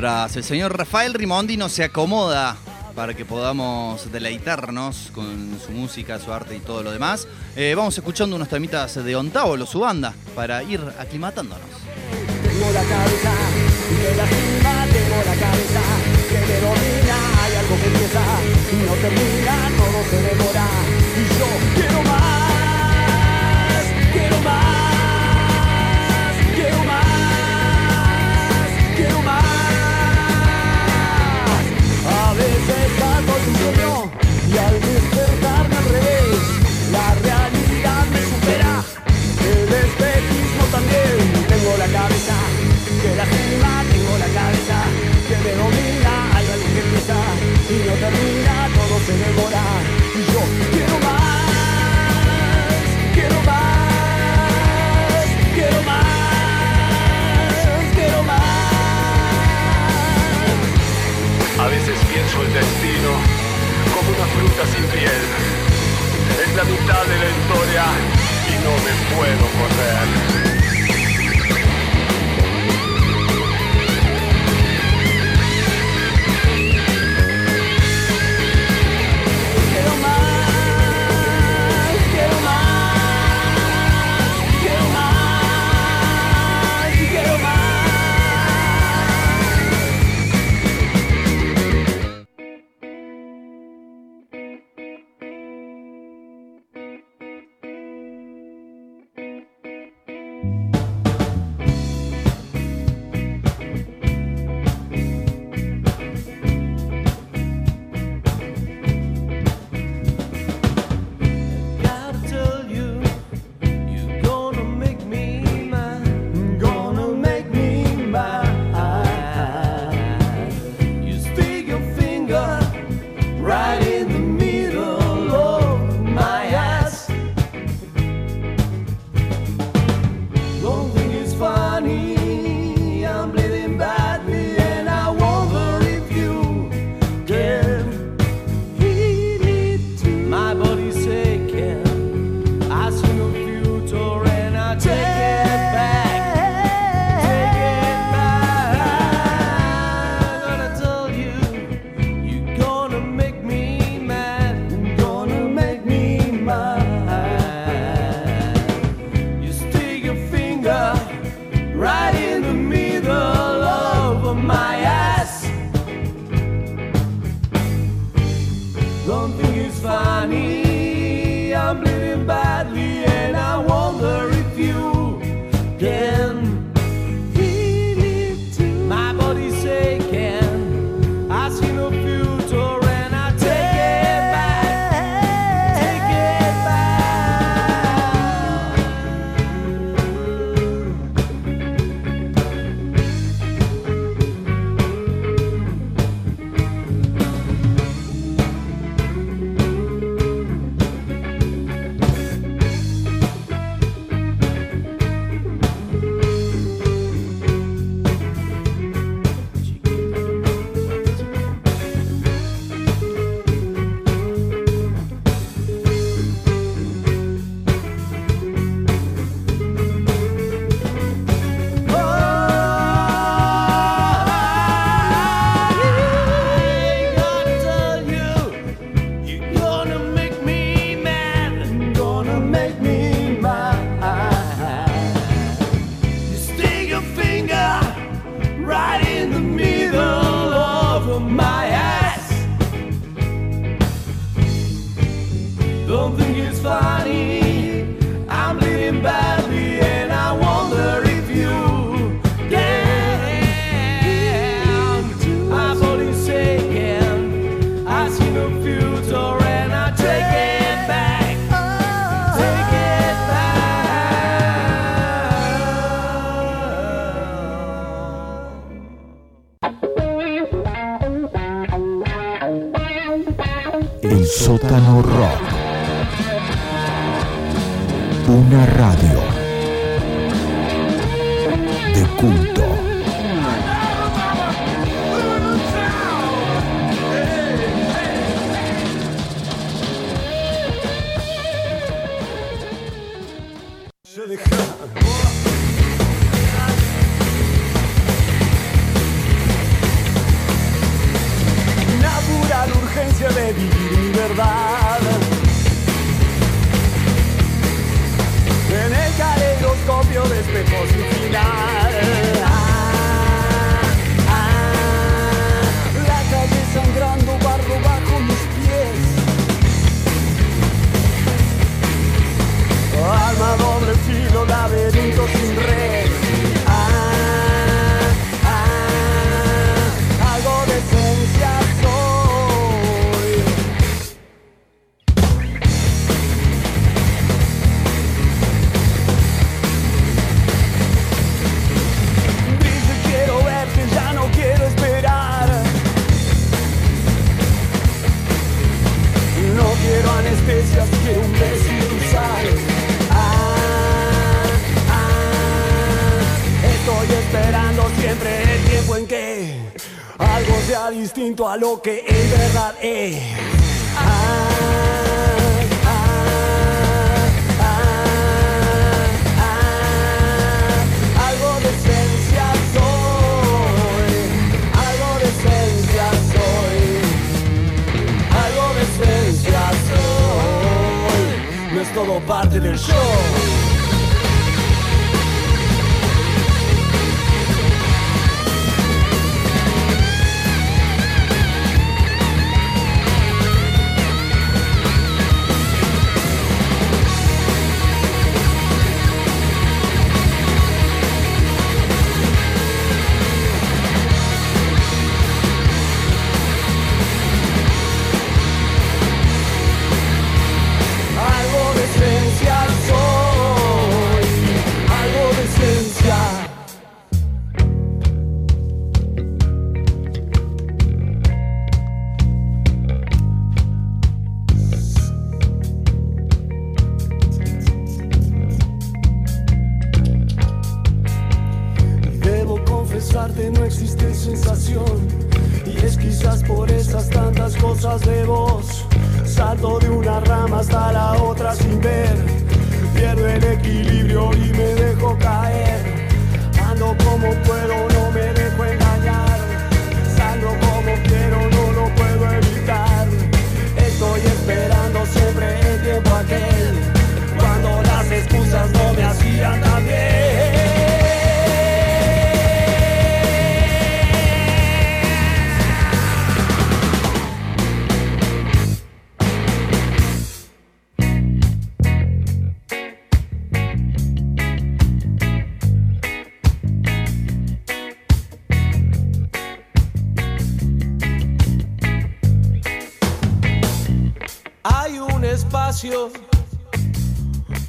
mientras el señor Rafael Rimondi nos se acomoda para que podamos deleitarnos con su música, su arte y todo lo demás, eh, vamos escuchando unos temitas de Ontábolo, su banda, para ir aclimatándonos. Tengo la cabeza de la gima, tengo la cabeza que te domina, hay algo que empieza, no termina, todo se devora, y yo la Una radio de culto.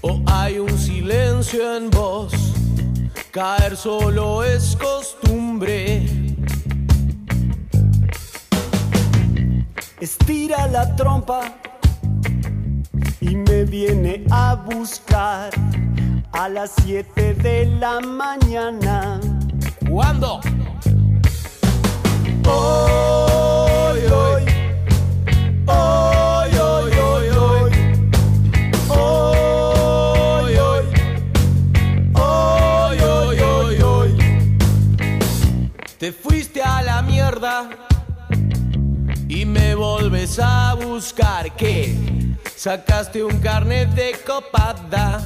o hay un silencio en vos. Caer solo es costumbre. Estira la trompa y me viene a buscar a las 7 de la mañana. ¿Cuándo? sacaste un carnet de copada.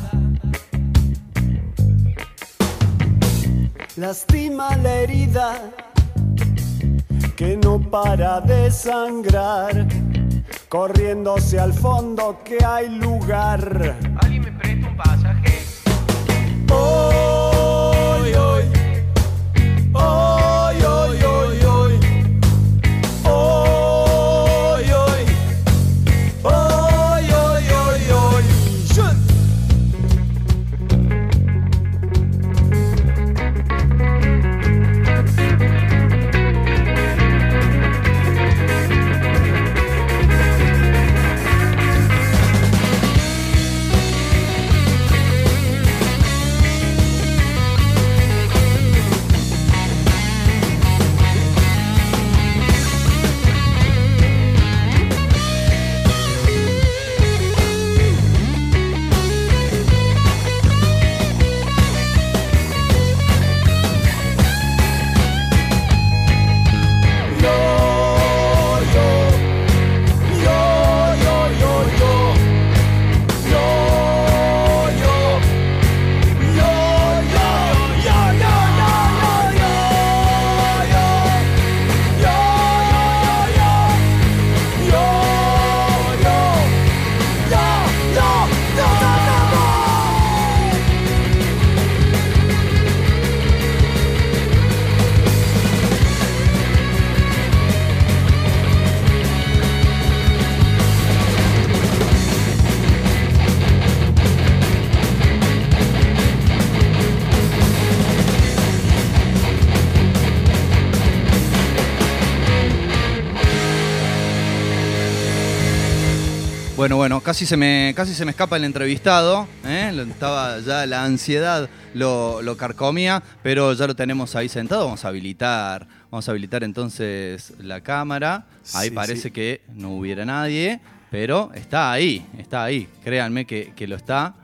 Lastima la herida que no para de sangrar, corriéndose al fondo que hay lugar Bueno, bueno, casi se me, casi se me escapa el entrevistado. ¿eh? Estaba ya la ansiedad lo, lo carcomía, pero ya lo tenemos ahí sentado. Vamos a habilitar, vamos a habilitar entonces la cámara. Ahí Sí, parece sí. que no hubiera nadie, pero está ahí, está ahí. Créanme que, que lo está.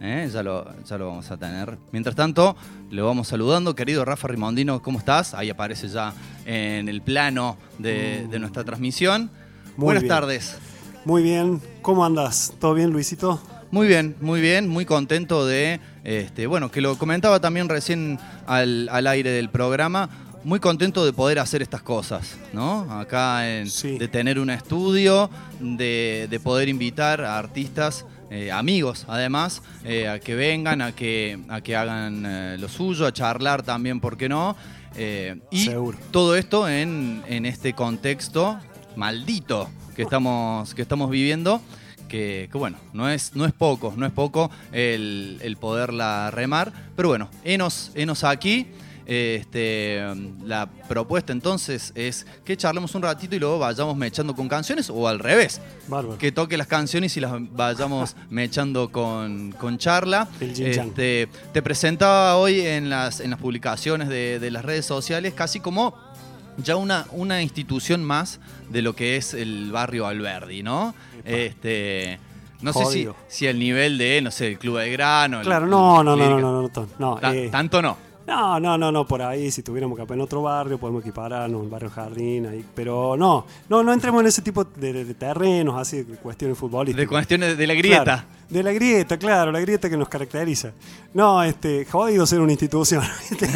¿eh? Ya, lo, ya lo vamos a tener. Mientras tanto, lo vamos saludando. Querido Rafa Rimondino, ¿cómo estás? Ahí aparece ya en el plano de, de nuestra transmisión. Muy Buenas bien. tardes. Muy bien, ¿cómo andas? ¿Todo bien, Luisito? Muy bien, muy bien, muy contento de, este, bueno, que lo comentaba también recién al, al aire del programa, muy contento de poder hacer estas cosas, ¿no? Acá en, de tener un estudio, de, de poder invitar a artistas, eh, amigos además, eh, a que vengan, a que, a que hagan eh, lo suyo, a charlar también, ¿por qué no? Y todo esto en, en este contexto maldito que estamos, que estamos viviendo. Que, que bueno, no es, no es poco, no es poco el, el poderla remar. Pero bueno, enos, enos aquí. Este, la propuesta entonces es que charlemos un ratito y luego vayamos mechando con canciones o al revés. Bárbaro. Que toque las canciones y las vayamos <laughs> mechando con, con charla. Este, te presentaba hoy en las, en las publicaciones de, de las redes sociales casi como ya una, una institución más de lo que es el barrio Alberdi, ¿no? Este, no sé si, si el nivel de, no sé, el Club de Grano. el- Claro, no, no, no, no, no, no, no, no, Ta- eh, Tanto no. No, no, no, no, por ahí, si tuviéramos que en otro barrio, podemos equipararnos, el barrio Jardín, ahí, pero no, no, no entremos en ese tipo de, terrenos, así, de cuestiones futbolísticas. De cuestiones de la grieta. Claro, de la grieta, claro, la grieta que nos caracteriza. No, este, jodido ser una institución.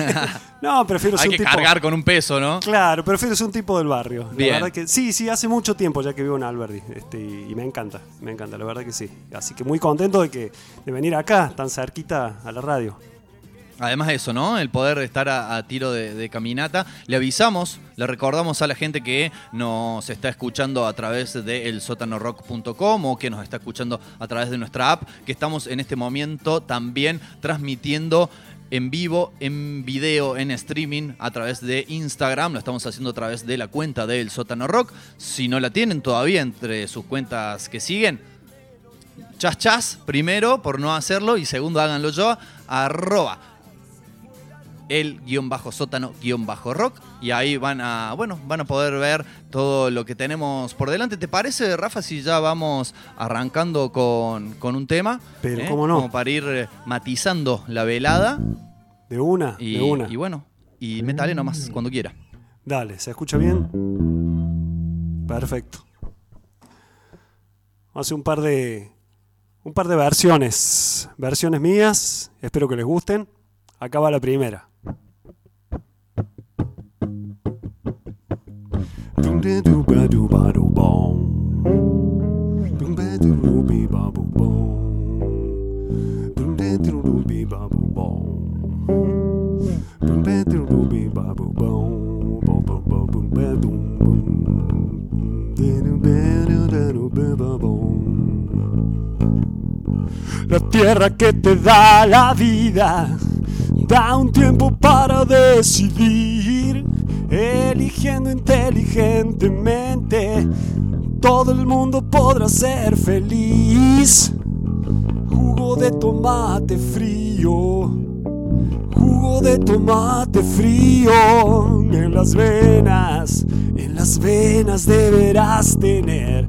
<laughs> no, prefiero ser Hay un que tipo... cargar con un peso, ¿no? Claro, prefiero ser un tipo del barrio. La verdad que sí, sí, hace mucho tiempo ya que vivo en Alberdi. Este, y, y me encanta, me encanta, la verdad que sí. Así que muy contento de que de venir acá, tan cerquita a la radio. Además de eso, ¿no? El poder estar a, tiro de, caminata. Le avisamos, le recordamos a la gente que nos está escuchando a través de elsotanorock.com o que nos está escuchando a través de nuestra app, que estamos en este momento también transmitiendo en vivo, en video, en streaming a través de Instagram. Lo estamos haciendo a través de la cuenta de El Sótano Rock. Si no la tienen todavía entre sus cuentas que siguen, chas chas, primero por no hacerlo y segundo háganlo yo, el guion bajo sótano guion bajo rock y ahí van a bueno van a poder ver todo lo que tenemos por delante ¿te parece Rafa si ya vamos arrancando con, con un tema? Pero, ¿Eh? ¿cómo no? como para ir eh, matizando la velada De una, y, de una. y bueno y métale nomás cuando quiera Dale, ¿se escucha bien? Perfecto. Hace un par de un par de versiones, versiones mías, espero que les gusten. Acá va la primera. La tierra que te da la vida da un tiempo para decidir, eligiendo inteligentemente. Todo el mundo podrá ser feliz. Jugo de tomate frío, jugo de tomate frío en las venas, en las venas deberás tener.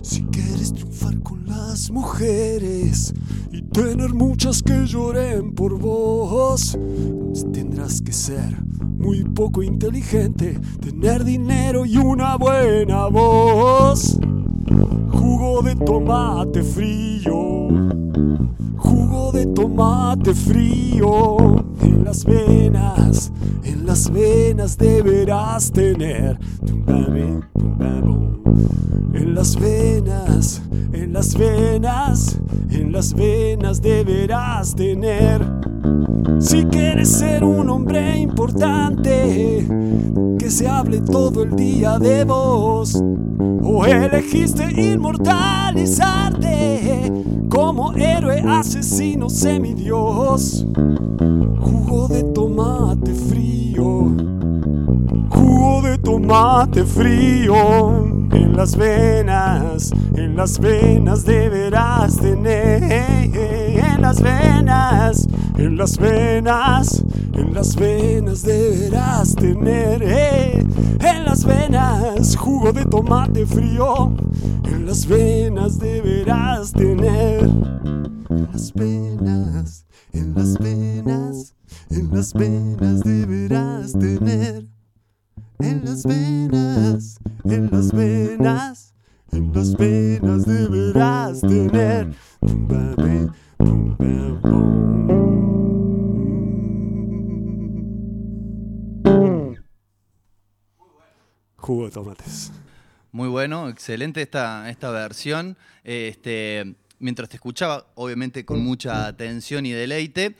Si quieres triunfar con las mujeres y tener muchas que lloren por vos, tendrás que ser muy poco inteligente, tener dinero y una buena voz. De tomate frío. Jugo de tomate frío. En las venas, en las venas deberás tener. En las venas, en las venas, en las venas deberás tener. Si quieres ser un hombre importante, se hable todo el día de vos. O elegiste inmortalizarte como héroe asesino semidios. Jugo de tomate frío. Jugo de tomate frío. En las venas, en las venas deberás tener. En las venas, en las venas, en las venas deberás tener. eh. En las venas, jugo de tomate frío. En las venas deberás tener. En las venas, en las venas, en las venas deberás tener. En las venas, en las venas, en las venas deberás tener. Jugo de tomates. Muy bueno, excelente esta, esta versión. Este, mientras te escuchaba, obviamente con mucha atención y deleite,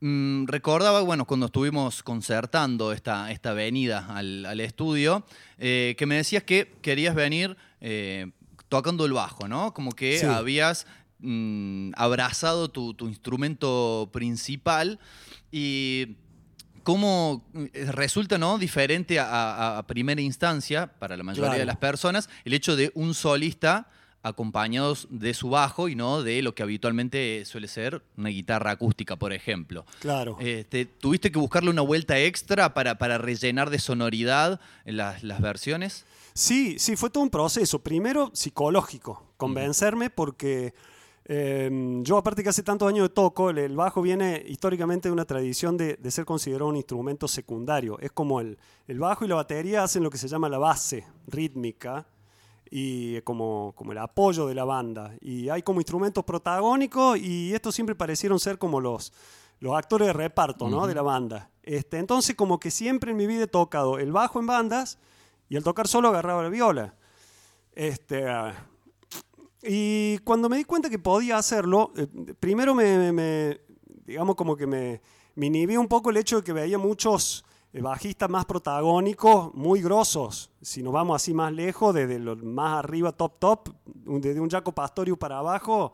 mm, recordaba, bueno, cuando estuvimos concertando esta, esta venida al, al estudio, eh, que me decías que querías venir eh, tocando el bajo, ¿no? Como que Sí. habías mm, abrazado tu, tu instrumento principal y cómo eh, resulta ¿no? diferente a, a- a primera instancia para la mayoría Claro. de las personas el hecho de un solista acompañados de su bajo y no de lo que habitualmente suele ser una guitarra acústica, por ejemplo. Claro. Este, ¿Tuviste que buscarle una vuelta extra para, para rellenar de sonoridad las, las versiones? Sí, sí, fue todo un proceso. Primero psicológico, convencerme porque eh, yo aparte que hace tantos años de toco, el, el bajo viene históricamente de una tradición de, de ser considerado un instrumento secundario. Es como el, el bajo y la batería hacen lo que se llama la base rítmica y como, como el apoyo de la banda. Y hay como instrumentos protagónicos y estos siempre parecieron ser como los, los actores de reparto ¿no? De la banda. Este, entonces como que siempre en mi vida he tocado el bajo en bandas y al tocar solo agarraba la viola. Este, y cuando me di cuenta que podía hacerlo, eh, primero me, me- me- digamos como que me, me inhibí un poco el hecho de que veía muchos bajistas más protagónicos, muy grosos. Si nos vamos así más lejos, desde lo más arriba, top top, desde un Jaco Pastorius para abajo,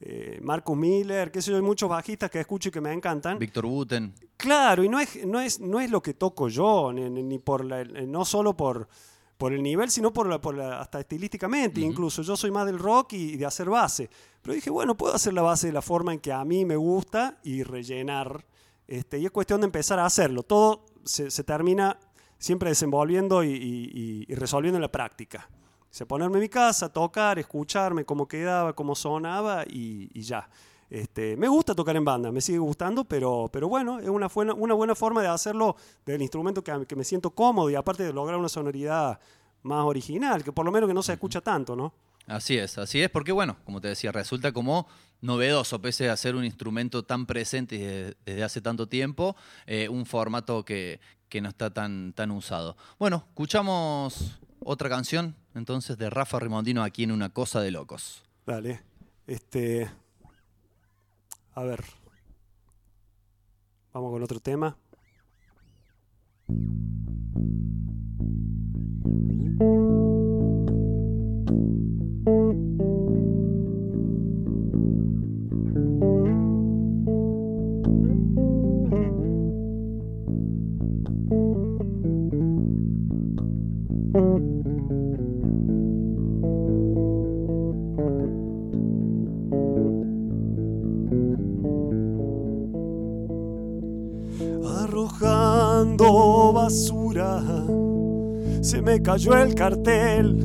eh, Marcus Miller, qué sé yo, hay muchos bajistas que escucho y que me encantan. Víctor Buten. Claro, y no es, no es, no es lo que toco yo, ni, por la- eh, no solo por, por el nivel, sino por la, por la- hasta estilísticamente. Incluso yo soy más del rock y de hacer base. Pero dije, bueno, puedo hacer la base de la forma en que a mí me gusta y rellenar. Este, y es cuestión de empezar a hacerlo. Todo se, se termina siempre desenvolviendo y, y- y- y resolviendo en la práctica. Se ponerme en mi casa, tocar, escucharme cómo quedaba, cómo sonaba y, y ya. Este, me gusta tocar en banda, me sigue gustando, pero, pero bueno, es una buena, una buena forma de hacerlo del instrumento que, que me siento cómodo y aparte de lograr una sonoridad más original, que por lo menos que no se escucha tanto, ¿no? Así es, así es, porque bueno, como te decía, resulta como novedoso, pese a ser un instrumento tan presente desde, desde hace tanto tiempo, eh, un formato que, que no está tan, tan usado. Bueno, escuchamos otra canción entonces de Rafa Rimondino aquí en Una Cosa de Locos. Dale. Este. A ver. Vamos con otro tema. Cayó el cartel.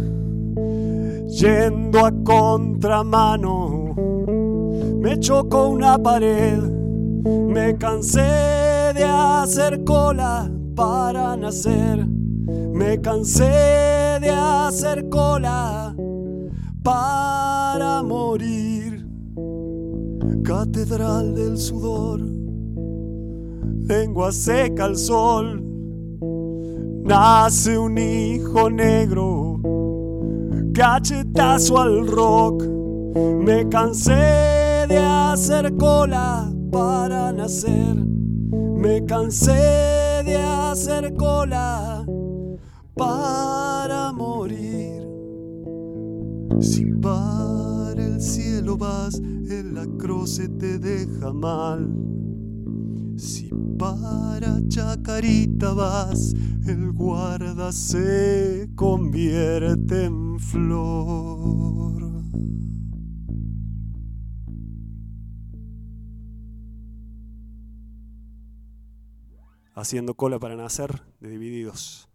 Yendo a contramano, me chocó una pared. Me cansé de hacer cola para nacer. Me cansé de hacer cola para morir. Catedral del sudor, lengua seca al sol. Nace un hijo negro, cachetazo al rock. Me cansé de hacer cola para nacer. Me cansé de hacer cola para morir. Si para el cielo vas, el acroce te deja mal. Si para Chacarita vas, el guarda se convierte en flor. Haciendo cola para nacer de divididos.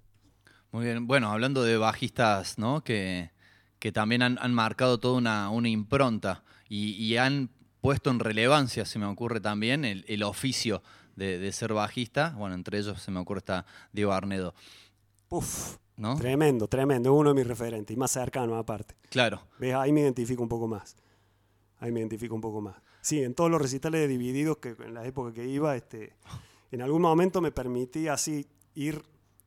Muy bien. Bueno, hablando de bajistas, ¿no? Que, que también han, han marcado toda una, una impronta y, y han puesto en relevancia, se me ocurre también, el, el oficio de, de ser bajista. Bueno, entre ellos se me ocurre está Diego Arnedo. Uf, ¿No? tremendo, tremendo. Uno de mis referentes y más cercano aparte. Claro. ¿Ves? Ahí me identifico un poco más. Ahí me identifico un poco más. Sí, en todos los recitales de divididos que en la época que iba, este, en algún momento me permití así ir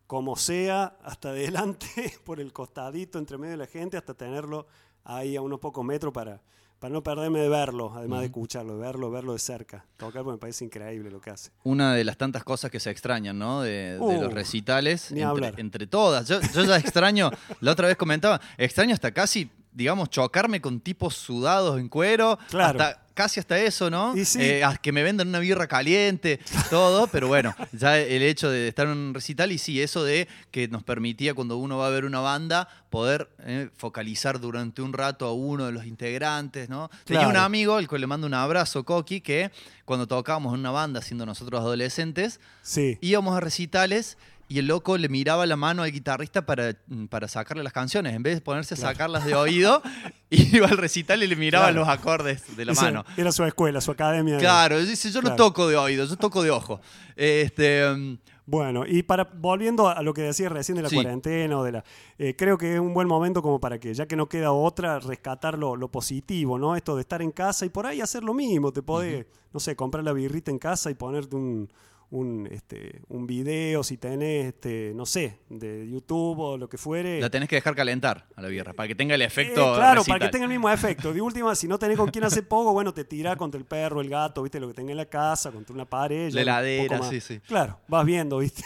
como sea hasta adelante <laughs> por el costadito entre medio de la gente hasta tenerlo ahí a unos pocos metros para, para no perderme de verlo, además de escucharlo, de verlo, verlo de cerca. Tocar porque me parece increíble lo que hace. Una de las tantas cosas que se extrañan, ¿no? De, de Uh, los recitales. ni entre, hablar. entre todas. Yo, yo ya extraño, <laughs> la otra vez comentaba, extraño hasta casi, digamos, chocarme con tipos sudados en cuero. Claro. Hasta, casi hasta eso, ¿no? Y sí. Eh, que me vendan una birra caliente, todo. Pero bueno, ya el hecho de estar en un recital y sí, eso de que nos permitía cuando uno va a ver una banda poder eh, focalizar durante un rato a uno de los integrantes, ¿no? Tenía un amigo, el cual le mando un abrazo, Coqui, que cuando tocábamos en una banda siendo nosotros adolescentes, Sí. íbamos a recitales y el loco le miraba la mano al guitarrista para, mm, para sacarle las canciones. En vez de ponerse a sacarlas de oído, <laughs> iba al recital y le miraba Claro. los acordes de la mano. Era su escuela, su academia. de- Claro, dice, yo no toco de oído, yo toco de ojo. Este, mm, Bueno, y para volviendo a lo que decías recién de la Sí. cuarentena o de la, eh, creo que es un buen momento como para que ya que no queda otra rescatar lo, lo positivo, ¿no? Esto de estar en casa y por ahí hacer lo mismo, te podés, no sé, comprar la birrita en casa y ponerte un un, este, un video si tenés, este, no sé, de YouTube o lo que fuere. la tenés que dejar calentar a la birra para que tenga el Eh, efecto. claro, recital. para que tenga el mismo efecto. De última, si no tenés con quién hacer poco, bueno, te tirás contra el perro, el gato, viste, lo que tenés en la casa, contra una pared. La heladera, sí, sí. Claro, vas viendo, viste.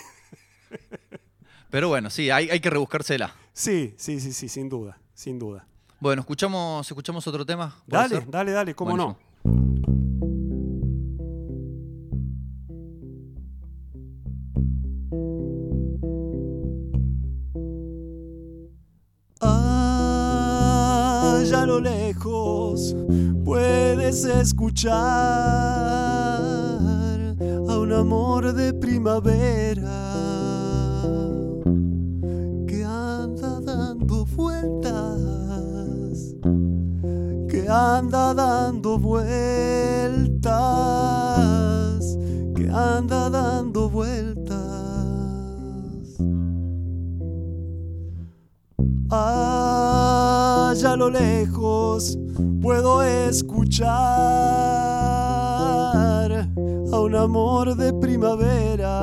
Pero bueno, sí, hay, hay que rebuscársela. Sí, sí, sí, sí, sin duda, sin duda. Bueno, escuchamos, escuchamos otro tema. ¿Puede Dale, ser? dale, dale, cómo Buenísimo. no. Puedes escuchar a un amor de primavera que anda dando vueltas, que anda dando vueltas, que anda dando vueltas. Allá a lo lejos puedo escuchar a un amor de primavera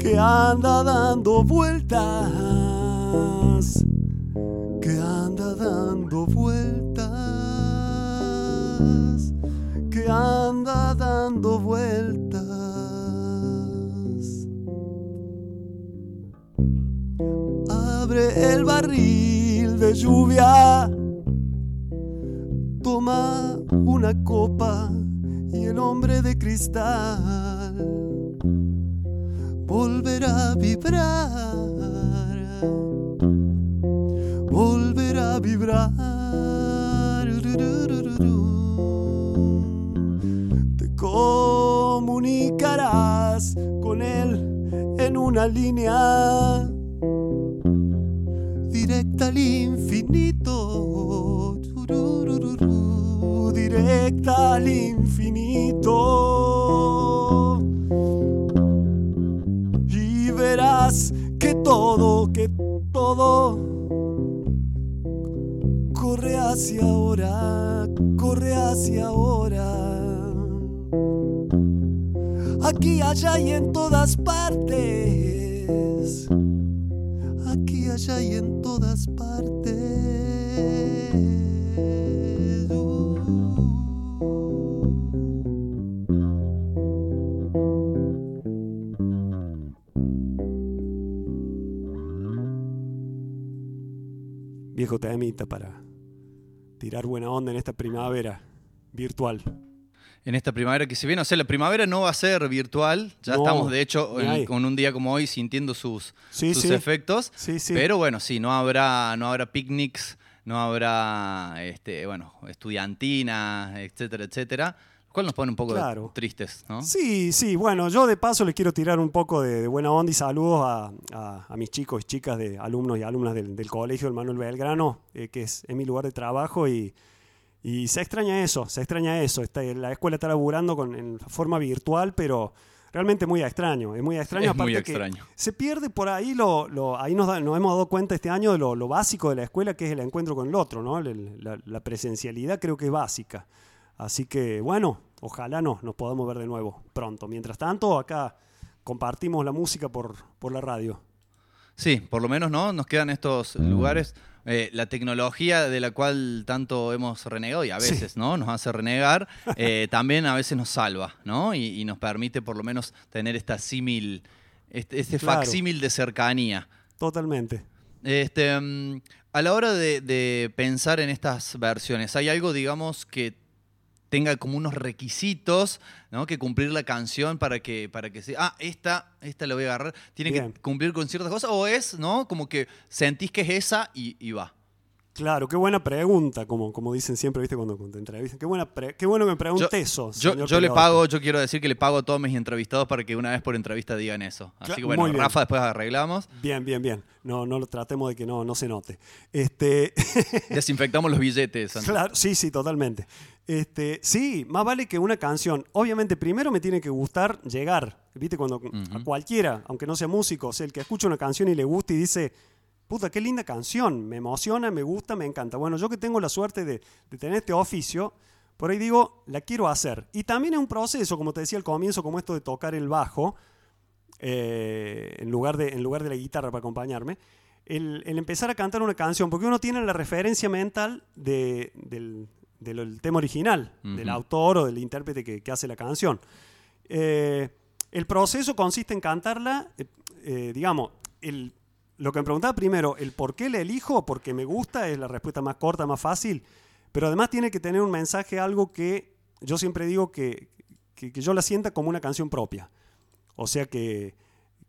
que anda dando vueltas, que anda dando vueltas, que anda dando vueltas. Lluvia, toma una copa y el hombre de cristal volverá a vibrar, volverá a vibrar. Te comunicarás con él en una línea directa al infinito, directa al infinito. Y verás que todo, que todo hacia ahora, corre hacia ahora. Aquí, allá y en todas partes. Aquí, allá y en todas partes. Viejo temita para tirar buena onda en esta primavera virtual. En esta primavera que se viene, o sea, la primavera no va a ser virtual, ya No, estamos de hecho en- con un día como hoy sintiendo sus, Sí, sus sí. efectos, Sí, sí. pero bueno, sí, no habrá, no habrá picnics, no habrá, este, bueno, estudiantina, etcétera, etcétera, lo cual nos pone un poco Claro. tristes, ¿no? Sí, sí, bueno, yo de paso les quiero tirar un poco de, de buena onda y saludos a, a- a mis chicos y chicas de alumnos y alumnas del, del colegio del Manuel Belgrano, eh, que es, es mi lugar de trabajo y, y se extraña eso, se extraña eso. Está, la escuela está laburando con, en forma virtual, pero realmente muy extraño, es muy extraño. Es muy aparte que extraño. Se pierde por ahí, lo, lo- ahí nos, da- nos hemos dado cuenta este año de lo, lo básico de la escuela, que es el encuentro con el otro, ¿no? La presencialidad creo que es básica. Así que, bueno, ojalá no, nos podamos ver de nuevo pronto. Mientras tanto, acá compartimos la música por, por la radio. Sí, por lo menos no, nos quedan estos lugares. eh, la tecnología de la cual tanto hemos renegado y a Sí. veces no nos hace renegar, <laughs> eh, también a veces nos salva, ¿no? Y, y nos permite por lo menos tener esta símil, este, este Claro. facsímil de cercanía. Totalmente. Este, mm, a la hora de, de pensar en estas versiones, ¿hay algo, digamos, que tenga como unos requisitos, ¿no? Que cumplir la canción para que, para que sea, ah, esta, esta la voy a agarrar, tiene Bien. que cumplir con ciertas cosas, o es, ¿no? Como que sentís que es esa y, y va. Claro, qué buena pregunta, como, como dicen siempre, ¿viste? Cuando, cuando te entrevistan. Qué, buena pre- qué bueno que me pregunte eso. Yo, le pago, yo quiero decir que le pago a todos mis entrevistados para que una vez por entrevista digan eso. Así que bueno. Rafa, después arreglamos. Bien, bien, bien. No, no lo tratemos de que no, no se note. Este, <laughs> Desinfectamos los billetes. antes. Claro, sí, sí, totalmente. Este, sí, más vale que una canción. Obviamente, primero me tiene que gustar llegar. ¿Viste? Cuando a cualquiera, aunque no sea músico, o sea, el que escucha una canción y le gusta y dice, puta, qué linda canción, me emociona, me gusta, me encanta. Bueno, yo que tengo la suerte de, de tener este oficio, por ahí digo, la quiero hacer. Y también es un proceso, como te decía al comienzo, como esto de tocar el bajo, eh, en, lugar de, en lugar de la guitarra para acompañarme, el, el empezar a cantar una canción, porque uno tiene la referencia mental de- del, del tema original, Ujú. del autor o del intérprete que, que hace la canción. Eh, el proceso consiste en cantarla, eh, eh, digamos, el, lo que me preguntaba primero, el por qué la elijo, porque me gusta, es la respuesta más corta, más fácil, pero además tiene que tener un mensaje, algo que yo siempre digo que, que- que yo la sienta como una canción propia. O sea que,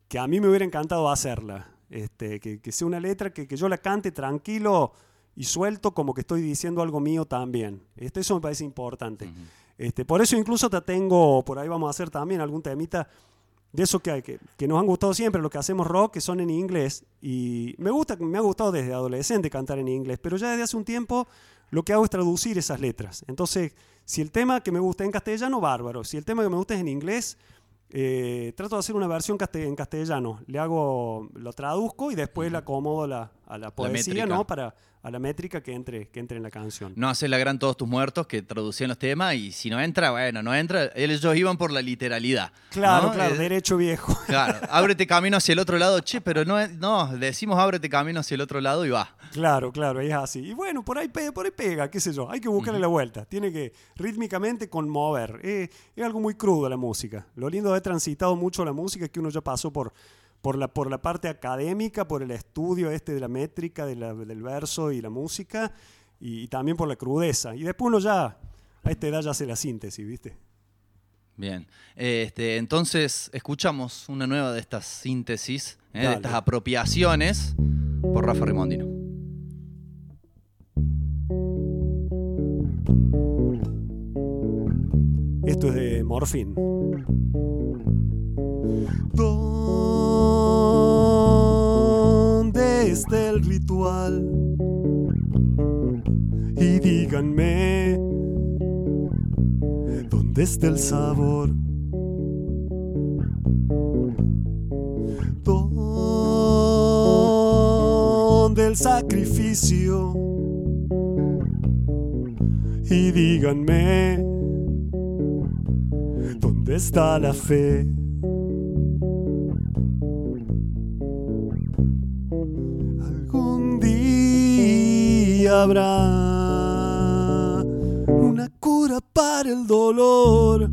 que a mí me hubiera encantado hacerla. Este, que, que sea una letra que, que yo la cante tranquilo y suelto como que estoy diciendo algo mío también. Este, eso me parece importante. este, por eso incluso te tengo, por ahí vamos a hacer también algún temita de esos que, que, que nos han gustado siempre, los que hacemos rock, que son en inglés. Y me gusta, me ha gustado desde adolescente cantar en inglés, pero ya desde hace un tiempo lo que hago es traducir esas letras. Entonces, si el tema que me gusta es en castellano, bárbaro. Si el tema que me gusta es en inglés, eh, trato de hacer una versión caste- en castellano. Le hago, lo traduzco y después la acomodo a la, a la poesía. ¿no? Para a la métrica que entre, que entre en la canción. No hace la gran Todos tus muertos que traducían los temas y si no entra, bueno, no entra. Ellos iban por la literalidad. Claro, ¿no? claro, Eh, derecho viejo. <laughs> Claro, ábrete camino hacia el otro lado, che, pero no, es- no, decimos ábrete camino hacia el otro lado y va. Claro, claro, es así. Y bueno, por ahí pega, por ahí pega, qué sé yo. Hay que buscarle la vuelta. Tiene que rítmicamente conmover. Eh, es algo muy crudo la música. Lo lindo de haber transitado mucho la música es que uno ya pasó por, por, la, por la parte académica, por el estudio este de la métrica, de la- del verso y la música, y, y también por la crudeza. Y después uno ya, a esta edad ya hace la síntesis, ¿viste? Bien, este, entonces escuchamos una nueva de estas síntesis, ¿eh? de estas apropiaciones por Rafa Rimondino. Esto es de Morfín. ¿Dónde está el ritual? Y díganme, ¿dónde está el sabor? ¿Dónde el sacrificio? y díganme dónde está la fe. Habrá una cura para el dolor.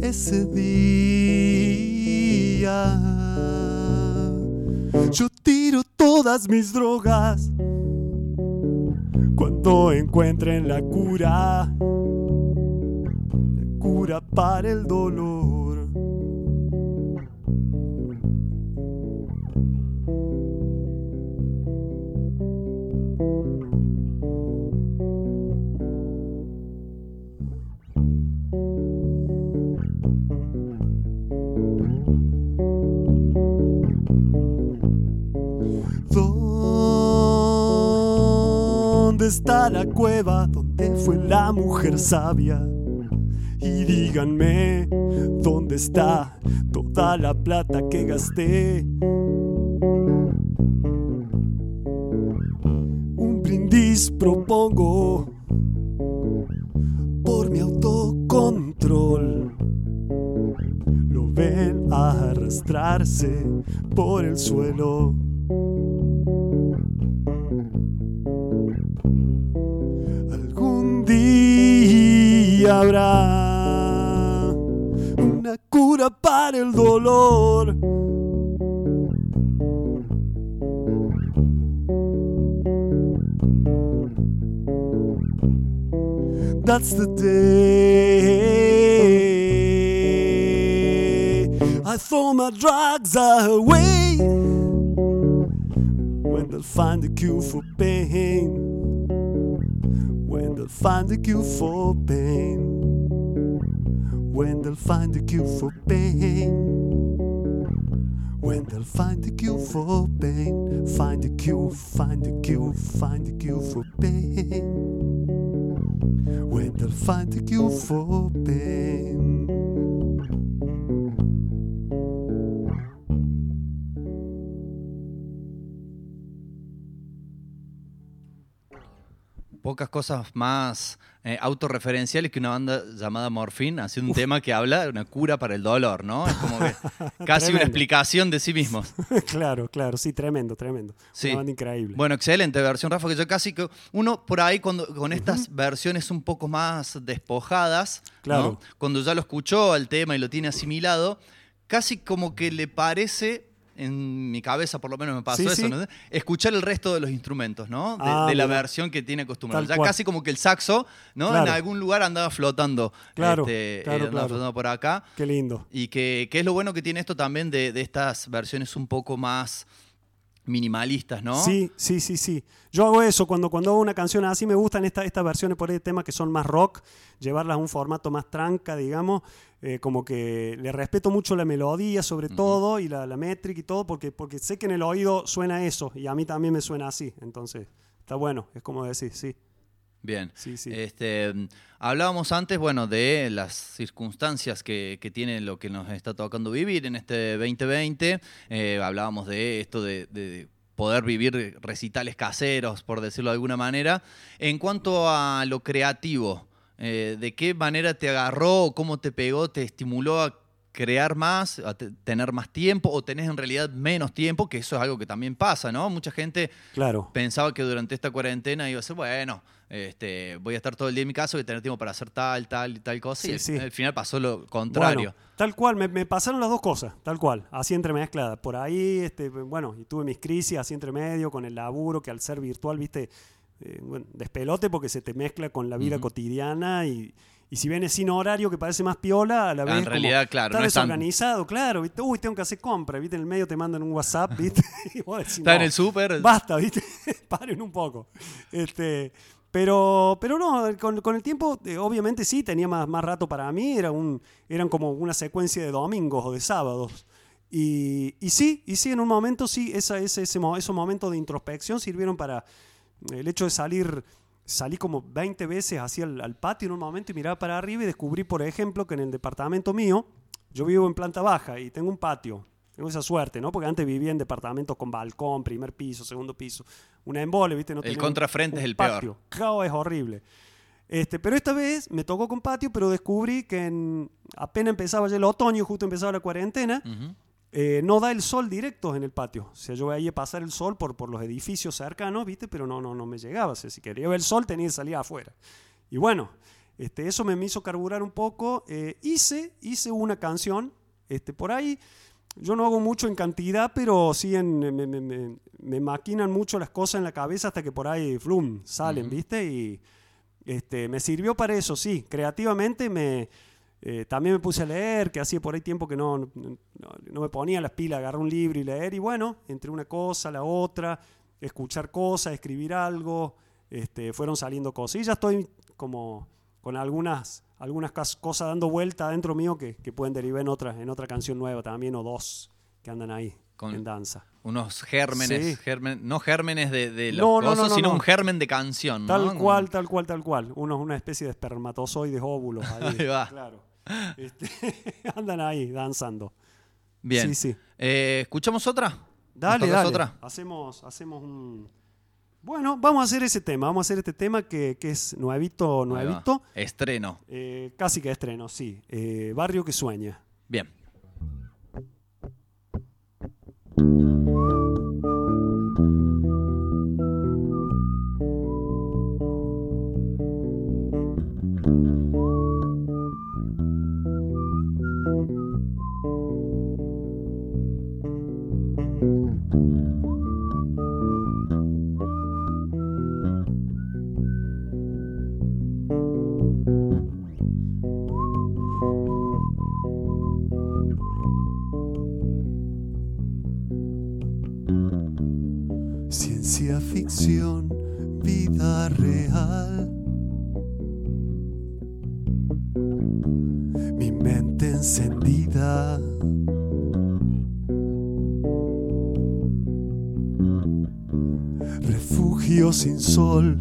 Ese día yo tiro todas mis drogas cuando encuentren la cura, la cura para el dolor. Está la cueva donde fue la mujer sabia? Y díganme, ¿dónde está toda la plata que gasté? Un brindis propongo por mi autocontrol. Lo ven arrastrarse por el suelo. Habrá una cura para el dolor. That's the day I throw my drugs away. When they'll find a cure for pain. When they'll find a cure for pain. Find a cure for pain. When they'll find the cure for pain. Find the cure, find the cure, find the cure for pain. When they'll find the cure for pain. Pocas cosas más eh, autorreferenciales que una banda llamada Morphine haciendo un tema que habla de una cura para el dolor, ¿no? Es como que <laughs> casi una explicación de sí mismos. <laughs> claro, claro, sí, tremendo, tremendo. Sí. Una banda increíble. Bueno, excelente versión, Rafa, que yo casi que uno por ahí cuando con estas versiones un poco más despojadas, ¿no? Cuando ya lo escuchó al tema y lo tiene asimilado, casi como que le parece en mi cabeza por lo menos me pasó Sí, eso, sí. ¿no? escuchar el resto de los instrumentos, ¿no? De, Ah, de la versión que tiene acostumbrado. Ya cual. casi como que el saxo, ¿no? Claro. En algún lugar andaba flotando. Claro, este, claro, eh, andaba claro. flotando por acá. Qué lindo. Y que, que es lo bueno que tiene esto también de, de estas versiones un poco más minimalistas, ¿no? Sí, sí, sí, sí. Yo hago eso cuando, cuando hago una canción así, me gustan esta- estas versiones por de temas que son más rock, llevarlas a un formato más tranca, digamos, eh, como que le respeto mucho la melodía sobre todo y la, la métrica y todo, porque, porque sé que en el oído suena eso y a mí también me suena así, entonces está bueno, es como decir, sí. Bien. Sí, sí. Este, hablábamos antes, bueno, de las circunstancias que, que tiene lo que nos está tocando vivir en este 2020. Eh, hablábamos de esto de, de poder vivir recitales caseros, por decirlo de alguna manera. En cuanto a lo creativo, eh, ¿de qué manera te agarró, cómo te pegó, te estimuló a crear más, a te- tener más tiempo o tenés en realidad menos tiempo, que eso es algo que también pasa, ¿no? Mucha gente Claro. pensaba que durante esta cuarentena iba a ser, bueno, este, voy a estar todo el día en mi casa, voy a tener tiempo para hacer tal, tal y tal cosa. y Sí, al, sí. al final pasó lo contrario. Bueno, tal cual, me, me pasaron las dos cosas, tal cual, así entremezcladas. Por ahí, este, bueno, y tuve mis crisis así entre medio con el laburo, que al ser virtual, viste, eh, bueno, despelote porque se te mezcla con la vida cotidiana y, y si bien es sin horario que parece más piola, a la Ah, vez en como realidad, claro, está no es tan- desorganizado, claro, viste, uy, tengo que hacer compra, viste, en el medio te mandan un WhatsApp, <laughs> viste, <laughs> y vos decís, Está en "No, el súper". Basta, viste, <laughs> paren un poco. Este, pero, pero no, con, con el tiempo, eh, obviamente sí, tenía más, más rato para mí, era un, eran como una secuencia de domingos o de sábados. Y, y sí, y sí, en un momento sí, esa, ese, ese, esos momentos de introspección sirvieron para el hecho de salir, salí como 20 veces hacia el al patio en un momento y miraba para arriba y descubrí, por ejemplo, que en el departamento mío, yo vivo en planta baja y tengo un patio Tengo esa suerte, ¿no? Porque antes vivía en departamentos con balcón, primer piso, segundo piso. Una embole, ¿viste? No El contrafrente es el peor. patio. Claro, es horrible. Este, pero esta vez me tocó con patio, pero descubrí que en- apenas empezaba ya el otoño, justo empezaba la cuarentena, eh, no da el sol directo en el patio. O sea, yo veía pasar el sol por, por los edificios cercanos, ¿viste? Pero no, no, no me llegaba. O sea, si quería ver el sol tenía que salir afuera. Y bueno, este, eso me, me hizo carburar un poco. Eh, hice, hice una canción, este, por ahí. Yo no hago mucho en cantidad, pero sí en, me, me- me- me maquinan mucho las cosas en la cabeza hasta que por ahí, flum, salen. ¿viste? Y este, me sirvió para eso, sí. Creativamente me, eh, también me puse a leer, que hacía por ahí tiempo que no, no, no- me ponía las pilas, agarrar un libro y leer. Y bueno, entre una cosa, la otra, escuchar cosas, escribir algo, este, fueron saliendo cosas. Y ya estoy como con algunas, algunas cosas dando vuelta dentro mío que, que pueden derivar en otra, en otra canción nueva también, o dos que andan ahí en danza. Unos gérmenes, Sí. germen- no gérmenes de, de los No, no, no, sino no. un germen de canción. Tal cual, tal cual, tal cual. Uno una especie de espermatozoides óvulos ahí. Ahí va. Claro. Este, <laughs> andan ahí danzando. Bien. Sí, sí. Eh, ¿Escuchamos otra? Dale, ¿Nos tocas dale. otra? Hacemos, hacemos un. Bueno, vamos a hacer ese tema. Vamos a hacer este tema que, que es nuevito, nuevito. Estreno. Eh, casi que estreno, sí. Eh, Barrio que sueña. Bien. Vida real. Mi mente encendida. Refugio sin sol,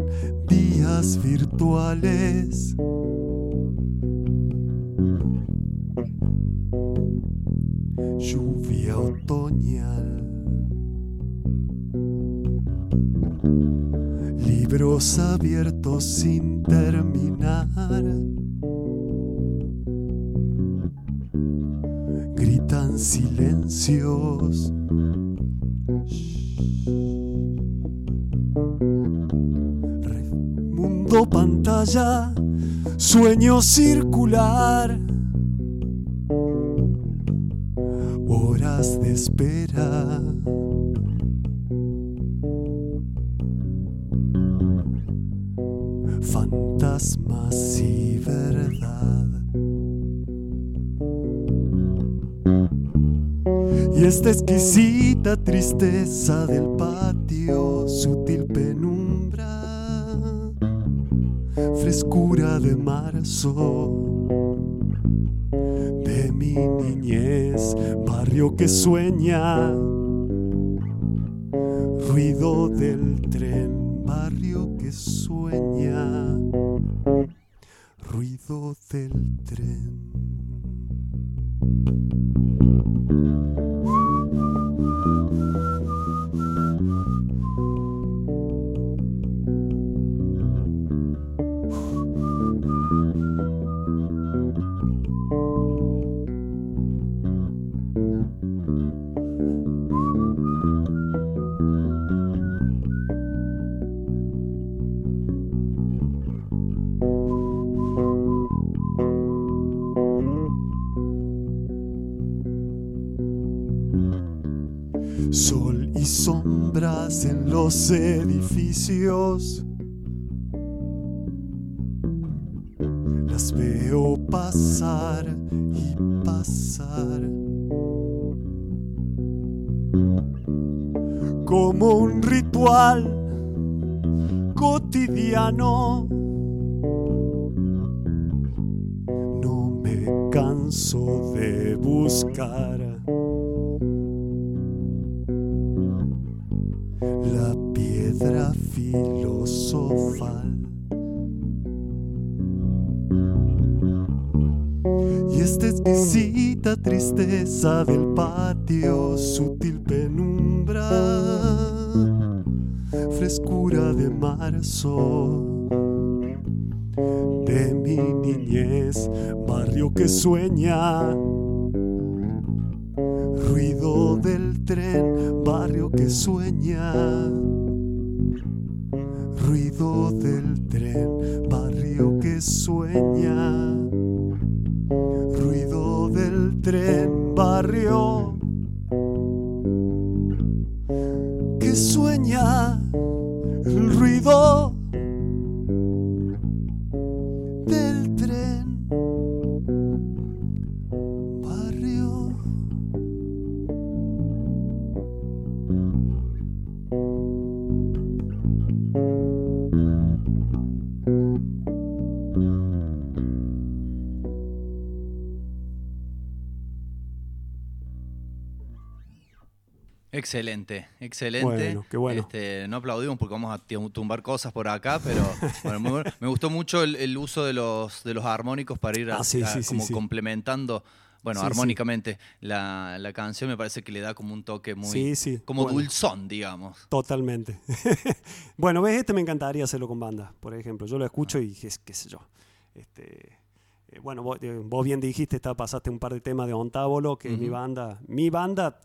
días virtuales. Abiertos sin terminar. Gritan silencios. Mundo pantalla, sueño circular. Horas de espera. Esta exquisita tristeza del patio, sutil penumbra, frescura de marzo, de mi niñez, barrio que sueña, ruido del tren, barrio que sueña, ruido del tren. Edificios. Del patio, sutil penumbra, frescura de marzo. Excelente, excelente. Bueno, qué bueno. Este, no aplaudimos porque vamos a tumbar cosas por acá, pero <laughs> bueno, muy bueno. me gustó mucho el, el uso de los, de los armónicos para ir a- Ah, sí, a- sí, sí, como sí. complementando, bueno, Sí, sí. armónicamente la, la canción. Me parece que le da como un toque muy, Sí, como bueno. dulzón, digamos. Totalmente. <laughs> bueno, ves, este me encantaría hacerlo con banda, por ejemplo. Yo lo escucho y qué, qué sé yo. Este, eh, bueno, vos, eh, vos bien dijiste, está, pasaste un par de temas de Ontábolo, que es mi banda. Mi banda,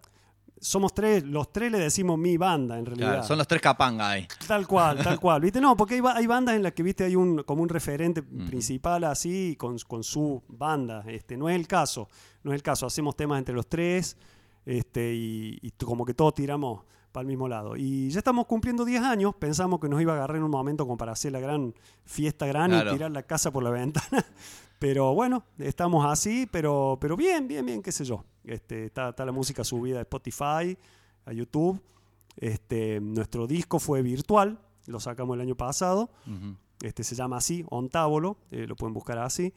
somos tres, los tres le decimos mi banda en realidad. Claro, son los tres capangas ahí. Tal cual, tal cual. ¿Viste? No, porque hay, hay bandas en las que, viste, hay un, como un referente principal así, con, con su banda. Este, no es el caso. No es el caso. Hacemos temas entre los tres este, y, y como que todos tiramos para el mismo lado. Y ya estamos cumpliendo 10 años. Pensamos que nos iba a agarrar en un momento como para hacer la gran fiesta grande Claro. y tirar la casa por la ventana. Pero bueno, estamos así, pero, pero bien, bien, bien, qué sé yo. Este, está, está la música subida a Spotify, a YouTube. Este, nuestro disco fue virtual, lo sacamos el año pasado. Este se llama así, Ontábolo, eh, lo pueden buscar así.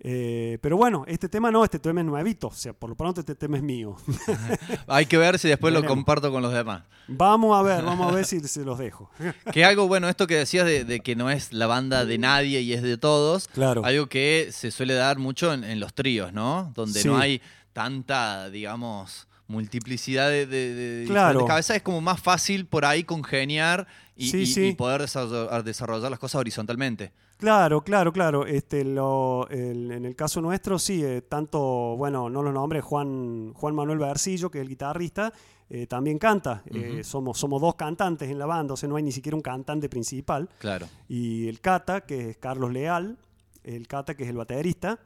Eh, pero bueno, este tema no, este tema es nuevito, o sea, por lo pronto este tema es mío. <laughs> Hay que ver si después lo comparto con los demás. vamos a ver, vamos a ver <laughs> si se los dejo. <laughs> Que algo, bueno, esto que decías de, de que no es la banda de nadie y es de todos, Claro. algo que se suele dar mucho en, en los tríos, ¿no? Donde Sí. no hay tanta, digamos, multiplicidad de, de- de Claro. cabezas, es como más fácil por ahí congeniar y, Sí, y- sí. y poder desarrollar, desarrollar las cosas horizontalmente. Claro, claro, claro. Este, lo, el- en el caso nuestro, sí, eh, tanto, bueno, no los nombres, Juan, Juan Manuel Bercillo, que es el guitarrista, eh, también canta. Eh, somos, somos dos cantantes en la banda, o sea, no hay ni siquiera un cantante principal. Claro. Y el Cata, que es Carlos Leal, el Cata, que es el baterista,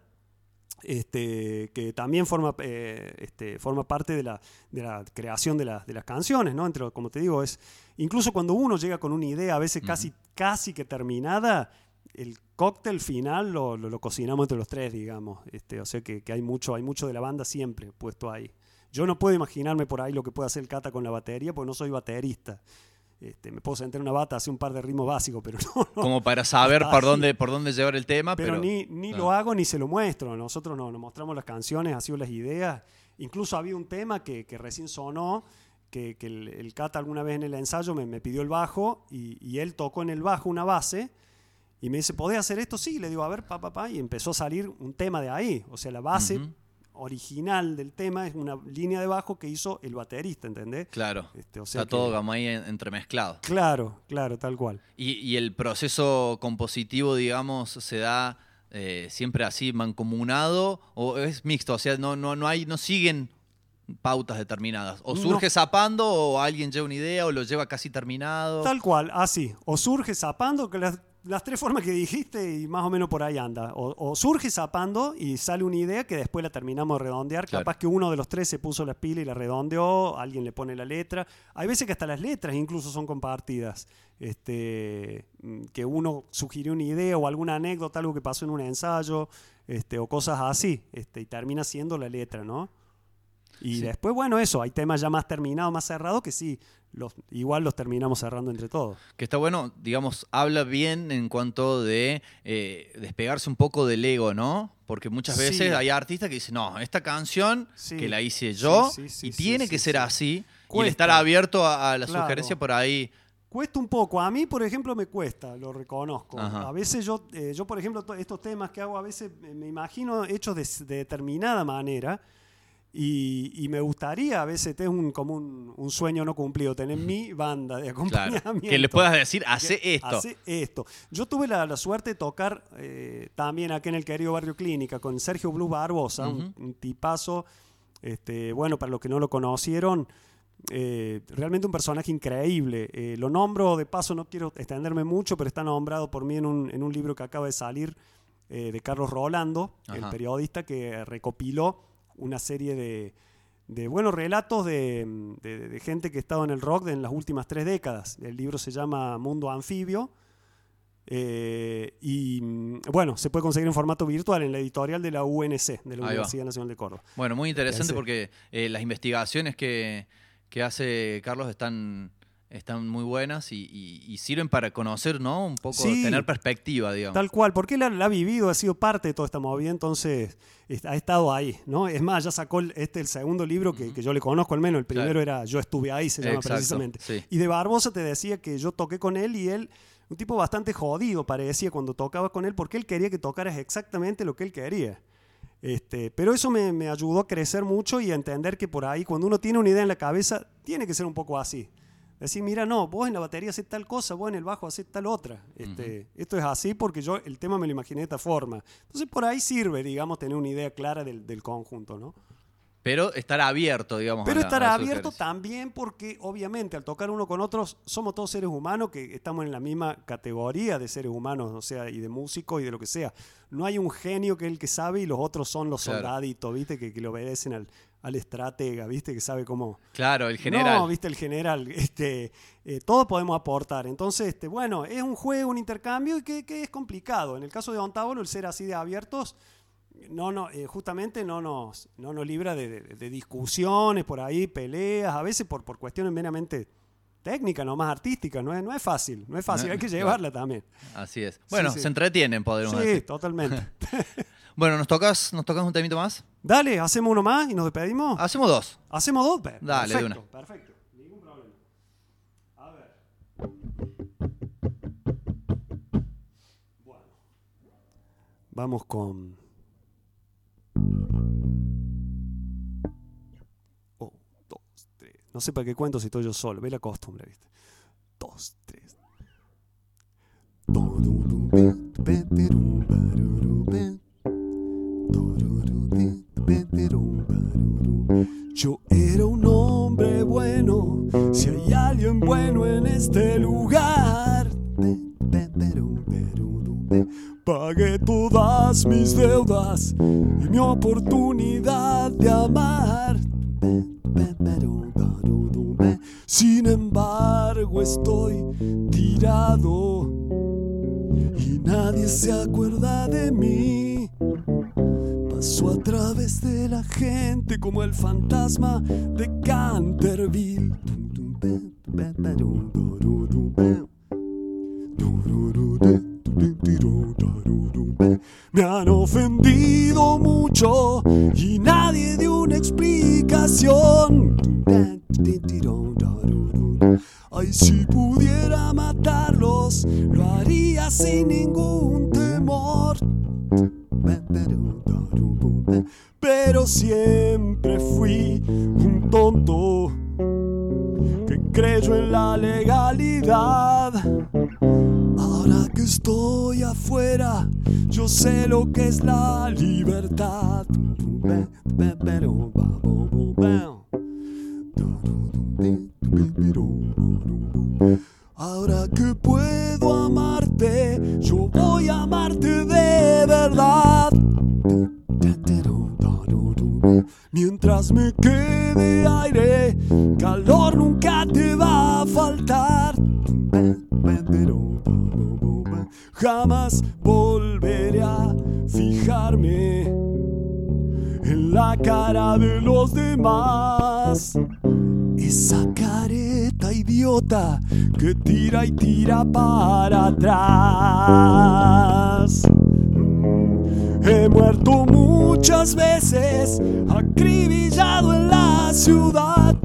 este, que también forma, eh, este, forma parte de la, de la creación de, la- de las canciones, ¿no? Entre, como te digo, es incluso cuando uno llega con una idea, a veces casi, casi que terminada, el cóctel final lo, lo- lo cocinamos entre los tres, digamos. Este, o sea que, que hay mucho, hay mucho de la banda siempre puesto ahí. Yo no puedo imaginarme por ahí lo que puede hacer el Cata con la batería, porque no soy baterista. Este, me puedo sentar en una bata, hacer un par de ritmos básicos, pero <laughs> no. no. Como para saber por dónde, por dónde llevar el tema, Pero, pero... ni, ni lo hago ni se lo muestro. Nosotros no, nos mostramos las canciones, así las ideas. Incluso había un tema que, que recién sonó, que, que el, el Cata alguna vez en el ensayo me, me pidió el bajo y, y él tocó en el bajo una base y me dice, ¿podés hacer esto? Sí, le digo, a ver, pa, pa, pa, y empezó a salir un tema de ahí. O sea, la base original del tema es una línea de bajo que hizo el baterista, ¿entendés? Claro. Este, o sea Está todo como ahí en- entremezclado. Claro, claro, tal cual. Y, y el proceso compositivo, digamos, se da eh, siempre así mancomunado o es mixto, o sea, no, no, no hay, no siguen pautas determinadas. O No. surge zapando, o alguien lleva una idea, o lo lleva casi terminado. Tal cual, así. O surge zapando, que las, las tres formas que dijiste y más o menos por ahí anda. O, o surge zapando y sale una idea que después la terminamos de redondear. Claro. Capaz que uno de los tres se puso las pilas y la redondeó, alguien le pone la letra. Hay veces que hasta las letras incluso son compartidas. Este, mm, que uno sugirió una idea o alguna anécdota, algo que pasó en un ensayo, este, o cosas así, este, y termina siendo la letra, ¿no? Y Sí. después, bueno, eso, hay temas ya más terminados, más cerrados, que sí, los, igual los terminamos cerrando entre todos. Que está bueno, digamos, habla bien en cuanto de eh, despegarse un poco del ego, ¿no? Porque muchas Sí. veces hay artistas que dicen, no, esta canción Sí. que la hice yo y tiene que ser sí. así. Y el Cuesta. estar abierto a, a la Claro. sugerencia por ahí. Cuesta un poco. A mí, por ejemplo, me cuesta, lo reconozco. Ajá. A veces yo, eh, yo por ejemplo, to- estos temas que hago, a veces me imagino hechos de determinada manera Y, y me gustaría, a veces es un, como un, un sueño no cumplido, tener mi banda de acompañamiento. Que le puedas decir, "Hacé Que esto". Hacé esto. Yo tuve la, la suerte de tocar eh, también aquí en el querido Barrio Clínica con Sergio Blue Barbosa, un- un, tipazo, este, bueno, para los que no lo conocieron, eh, realmente un personaje increíble. Eh, lo nombro de paso, no quiero extenderme mucho, pero está nombrado por mí en un, en un libro que acaba de salir de Carlos Rolando, el periodista que recopiló una serie de, de buenos relatos de, de- de gente que ha estado en el rock en las últimas tres décadas. El libro se llama Mundo Anfibio. eh, y bueno, se puede conseguir en formato virtual en la editorial de la UNC, de la Ahí va. Universidad Nacional de Córdoba. Bueno, muy interesante porque eh, las investigaciones que, que hace Carlos están, están muy buenas y, y- y sirven para conocer, ¿no? Un poco, Sí. tener perspectiva, digamos. Tal cual, porque él la, ha vivido, ha sido parte de toda esta movida, entonces ha estado ahí, ¿no? Es más, ya sacó el- este el segundo libro que, que yo le conozco al menos, el primero Claro. era Yo estuve ahí, se llama Exacto, precisamente. sí. Y de Barbosa te decía que yo toqué con él y él, un tipo bastante jodido parecía cuando tocaba con él, porque él quería que tocaras exactamente lo que él quería. Este, pero eso me, me ayudó a crecer mucho y a entender que por ahí, cuando uno tiene una idea en la cabeza, tiene que ser un poco así. Decir, mira, no, vos en la batería haces tal cosa, vos en el bajo haces tal otra. Este, Esto es así porque yo el tema me lo imaginé de esta forma. Entonces por ahí sirve, digamos, tener una idea clara del, del conjunto, ¿no? Pero estar abierto, digamos. Pero estar abierto también porque obviamente al tocar uno con otros somos todos seres humanos que estamos en la misma categoría de seres humanos, o sea, y de músicos y de lo que sea. No hay un genio que es el que sabe y los otros son los Claro. soldaditos, ¿viste? Que, que le obedecen al, al estratega, ¿viste? Que sabe cómo... Claro, el general. No, viste, el general. Este, eh, todos podemos aportar. Entonces, este, bueno, es un juego, un intercambio y que, que es complicado. En el caso de Don Tábolo, el ser así de abiertos, no, no, eh, justamente no nos, no nos libra de, de- de discusiones por ahí, peleas, a veces por, por cuestiones meramente técnicas, no más artísticas. No es, no es fácil, no es fácil, No, hay que claro. llevarla también. Así es. Bueno, sí. se entretienen, podríamos Sí, decir. totalmente. <laughs> bueno, ¿nos tocas, ¿nos tocas un temito más? Dale, hacemos uno más y nos despedimos. Hacemos dos. Hacemos dos, pe- Dale, de perfecto, una. perfecto. Ningún problema. A ver. Bueno. Vamos con. Oh, dos, tres. No sé para qué cuento si estoy yo solo. Ve la costumbre, ¿viste? Dos, tres. Yo era un hombre bueno, si hay alguien bueno en este lugar. Pagué todas mis deudas y mi oportunidad de amar. Sin embargo, estoy tirado nadie se acuerda de mí. Paso a través de la gente como el fantasma de Canterville. Me han ofendido mucho y nadie dio una explicación. Ay, si pudiera matarlos, lo haría sin ningún temor. Pero siempre fui un tonto que creyó en la legalidad. Ahora que estoy afuera, yo sé lo que es la libertad. Ahora que puedo amarte, yo voy a amarte de verdad. Mientras me quede aire, calor nunca te va a faltar. Jamás volveré a fijarme en la cara de los demás. Esa careta idiota que tira y tira para atrás. He muerto muchas veces, acribillado en la ciudad.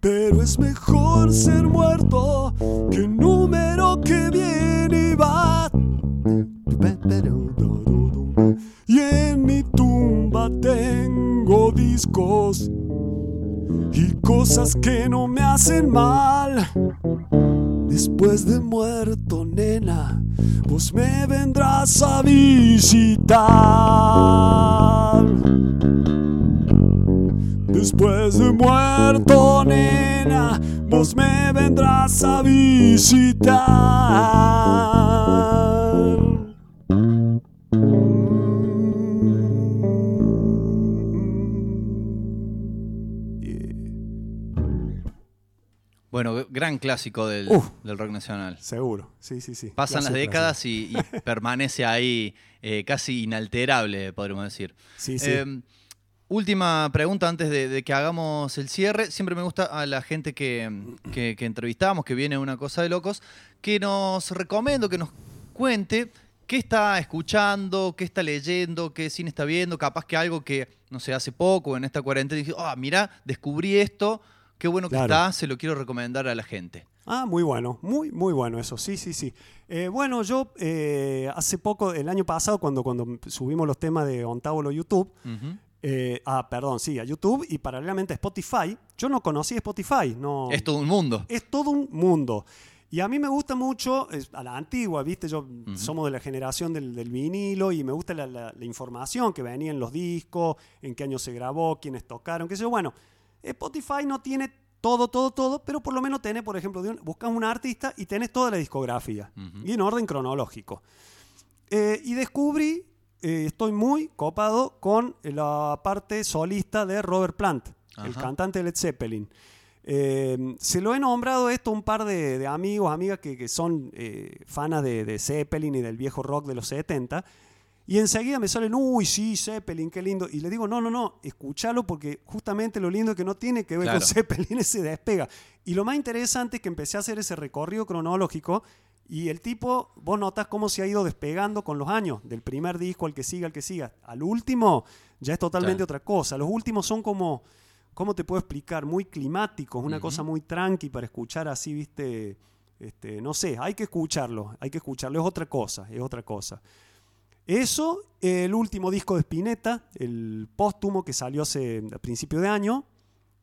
Pero es mejor ser muerto que número que viene y va. Y en mi tumba tengo discos y cosas que no me hacen mal. Después de muerto, nena, vos me vendrás a visitar. Después de muerto, nena, vos me vendrás a visitar. Bueno, gran clásico del, Uf. del rock nacional. Seguro, sí, sí, sí. Pasan las décadas y, y <laughs> permanece ahí eh, casi inalterable, podríamos decir. Sí, sí. Eh, última pregunta antes de, de que hagamos el cierre. Siempre me gusta a la gente que, que, que entrevistamos, que viene una cosa de locos, que nos recomiendo, que nos cuente qué está escuchando, qué está leyendo, qué cine está viendo, capaz que algo que, no sé, hace poco en esta cuarentena dije, ah, mira, descubrí esto, qué bueno que Claro. está, se lo quiero recomendar a la gente. Ah, muy bueno, muy, muy bueno eso, sí, sí, sí. Eh, bueno, yo eh, hace poco, el año pasado, cuando, cuando subimos los temas de Ontábulo YouTube. Eh, ah, perdón, sí, a YouTube y paralelamente a Spotify, yo no conocí Spotify, no. Es todo un mundo. Es todo un mundo. Y a mí me gusta mucho, es a la antigua, ¿viste? Yo somos de la generación del, del vinilo y me gusta la, la- la información que venía en los discos, en qué año se grabó, quiénes tocaron, qué sé yo. Bueno, Spotify no tiene todo, todo, todo, pero por lo menos tenés, por ejemplo, un- buscas un artista y tenés toda la discografía y en orden cronológico. Eh, y descubrí, eh, estoy muy copado con la parte solista de Robert Plant, el cantante de Led Zeppelin. Eh, se lo he nombrado esto a un par de, de amigos, amigas que, que son eh, fanas de, de Zeppelin y del viejo rock de los 70. Y enseguida me salen, uy, sí, Zeppelin, qué lindo. Y le digo, no, no, no, escúchalo porque justamente lo lindo es que no tiene que ver Claro. con Zeppelin, <laughs> ese despega. Y lo más interesante es que empecé a hacer ese recorrido cronológico y el tipo, vos notas cómo se ha ido despegando con los años, del primer disco al que siga, al que siga. Al último ya es totalmente otra cosa. Los últimos son como, ¿cómo te puedo explicar? Muy climáticos, una cosa muy tranqui para escuchar así, viste, este, no sé, hay que escucharlo, hay que escucharlo, es otra cosa, es otra cosa. Eso, el último disco de Spinetta, el póstumo que salió hace a principio de año,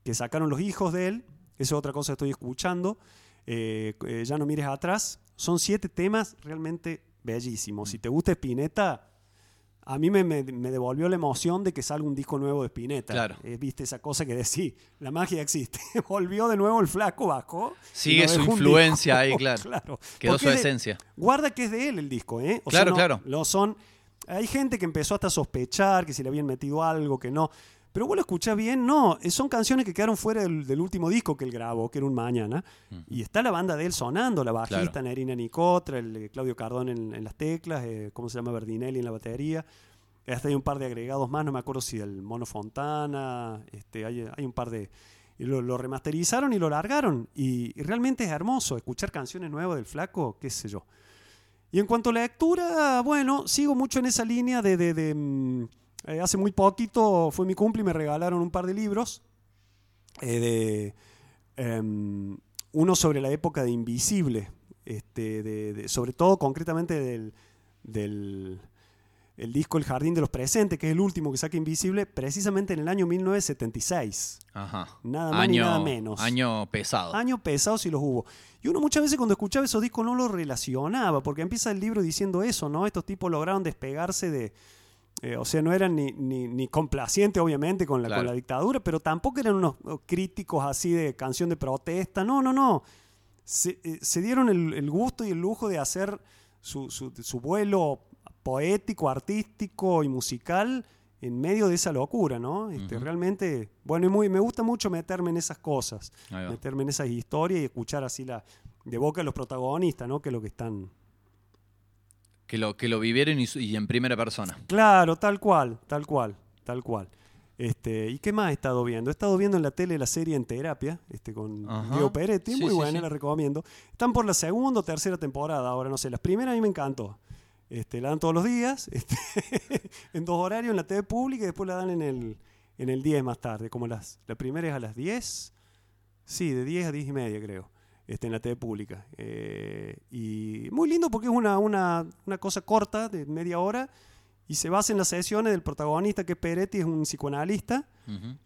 que sacaron los hijos de él, eso es otra cosa que estoy escuchando. Eh, eh, ya no mires atrás. Son siete temas realmente bellísimos. Si te gusta Spinetta, a mí me, me- me devolvió la emoción de que salga un disco nuevo de Spinetta. Claro. Eh, Viste esa cosa que decís, la magia existe. <laughs> Volvió de nuevo el flaco, bajó. Sigue su influencia ahí, <laughs> claro. claro. Quedó Porque su es de- esencia. Guarda que es de él el disco, ¿eh? O Claro, no- claro. Lo son. Hay gente que empezó hasta a sospechar que si le habían metido algo, que no. Pero vos lo escuchás bien, no. eh, Son canciones que quedaron fuera del, del último disco que él grabó, que era un mañana. Y está la banda de él sonando, la bajista, Claro. Nerina Nicotra, el eh, Claudio Cardón en, en las teclas, eh, ¿cómo se llama? Berdinelli en la batería. Hasta hay un par de agregados más, no me acuerdo si el Mono Fontana, este, hay, hay un par de... y lo, lo remasterizaron y lo largaron. Y, y realmente es hermoso escuchar canciones nuevas del flaco, qué sé yo. Y en cuanto a la lectura, bueno, sigo mucho en esa línea de... de- de, mm, eh, hace muy poquito fue mi cumple y me regalaron un par de libros. eh, de, em, uno sobre la época de Invisible, este, de- de- sobre todo concretamente del, del el disco El Jardín de los Presentes, que es el último que saca Invisible, precisamente en el año 1976. Ajá. Nada más año, ni nada menos. Año pesado. Años pesados si los hubo. Y uno muchas veces cuando escuchaba esos discos no los relacionaba, porque empieza el libro diciendo eso, ¿no? Estos tipos lograron despegarse de... eh, o sea, no eran ni, ni, ni complacientes, obviamente, con la, Claro. con la dictadura, pero tampoco eran unos críticos así de canción de protesta. No, no, no. Se, eh, se dieron el, el gusto y el lujo de hacer su, su- su vuelo poético, artístico y musical en medio de esa locura, ¿no? Este. Realmente, bueno, y muy, me gusta mucho meterme en esas cosas, meterme en esas historias y escuchar así la de boca de los protagonistas, ¿no? Que es lo que están... Que lo, que lo vivieron y, y en primera persona. Claro, tal cual, tal cual, tal cual. Este, ¿Y qué más he estado viendo? He estado viendo en la tele la serie En Terapia, este, con Ajá. Diego Peretti, Sí, muy sí, buena, sí. la recomiendo. Están por la segunda o tercera temporada, ahora no sé. Las primeras a mí me encantó. Este, la dan todos los días, <laughs> este, en dos horarios en la TV pública y después la dan en el, en el 10 más tarde. Como las, la primera es a las 10, sí, de 10 a 10 y media creo, este, en la TV pública. Eh, y muy lindo porque es una, una, una cosa corta, de media hora, y se basa en las sesiones del protagonista, que es Peretti, es un psicoanalista,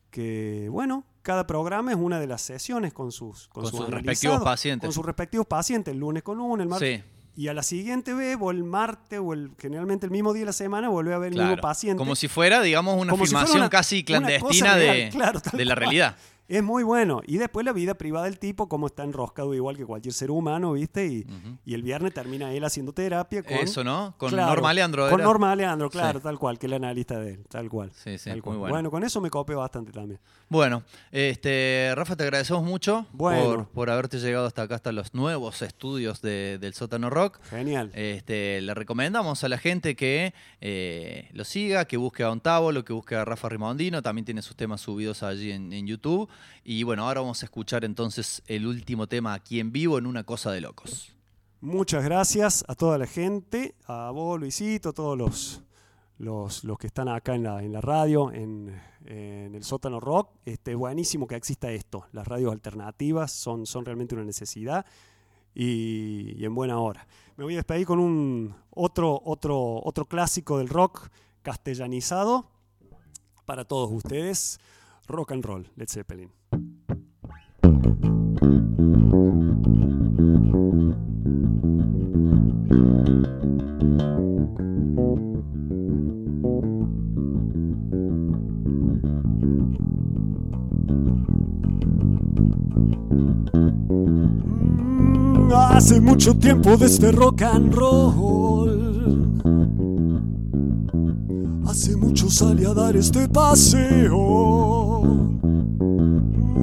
que, bueno, cada programa es una de las sesiones con sus, con Con sus respectivos pacientes. Con sus respectivos pacientes, el lunes con uno, el martes. Sí. Y a la siguiente vez, o el martes, o el, generalmente el mismo día de la semana, vuelve a ver el Claro. mismo paciente. Como si fuera, digamos, una Como si filmación una- casi clandestina de, claro, de la realidad. Es muy bueno. Y después la vida privada del tipo, como está enroscado igual que cualquier ser humano, ¿viste? Y, y el viernes termina él haciendo terapia con... Eso, ¿no? Con Norma Leandro, Con. Norma Leandro, claro, Sí. tal cual, que es la analista de él, tal cual. Sí, sí, tal muy cual. bueno. con eso me copé bastante también. Bueno, este, Rafa, te agradecemos mucho Bueno. por, por haberte llegado hasta acá, hasta los nuevos estudios de- del Sótano Rock. Genial. Este, le recomendamos a la gente que eh, lo siga, que busque a Don Távolo, que busque a Rafa Rimondino. También tiene sus temas subidos allí en, en YouTube. Y bueno, ahora vamos a escuchar entonces el último tema aquí en vivo en Una Cosa de Locos. Muchas gracias a toda la gente, a vos, Luisito, a todos los, los, los que están acá en la, en la radio, en, en el sótano rock. Este, buenísimo que exista esto. Las radios alternativas son, son realmente una necesidad y, y en buena hora. Me voy a despedir con un otro, otro, otro clásico del rock castellanizado para todos ustedes. Rock and roll, Led Zeppelin. Mm, Hace mucho tiempo de este rock and roll. Salí a dar este paseo.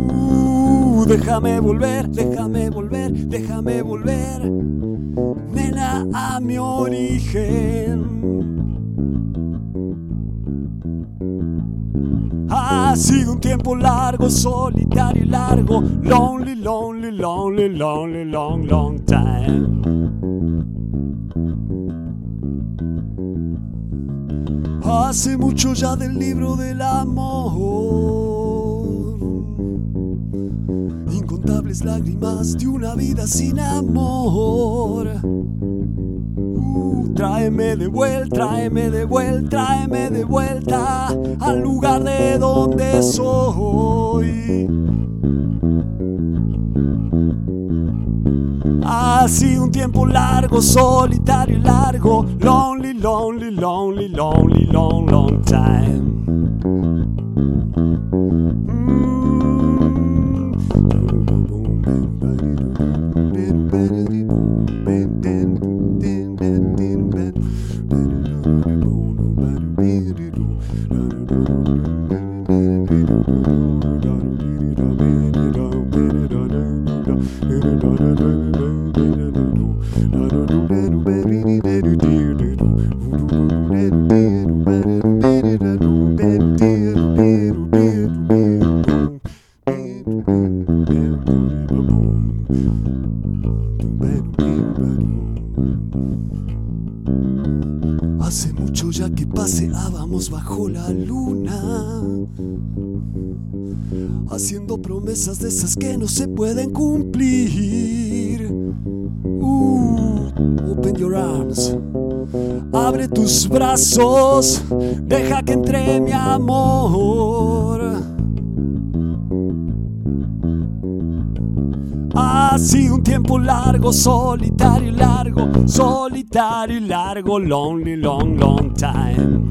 Uh, déjame volver, déjame volver, déjame volver. Nena a mi origen. Ha sido un tiempo largo, solitario y largo. Lonely, lonely, lonely, lonely, long, long time. Hace mucho ya del libro del amor. Incontables lágrimas de una vida sin amor. Uh, tráeme de vuelta, tráeme de vuelta, tráeme de vuelta al lugar de donde soy. Ha sido un tiempo largo, solitario y largo. Lonely, lonely, lonely, lonely, long, long time. Se pueden cumplir. Uh, open your arms, abre tus brazos, deja que entre mi amor. Sido un tiempo largo, solitario y largo, solitario y largo, lonely, long, long time.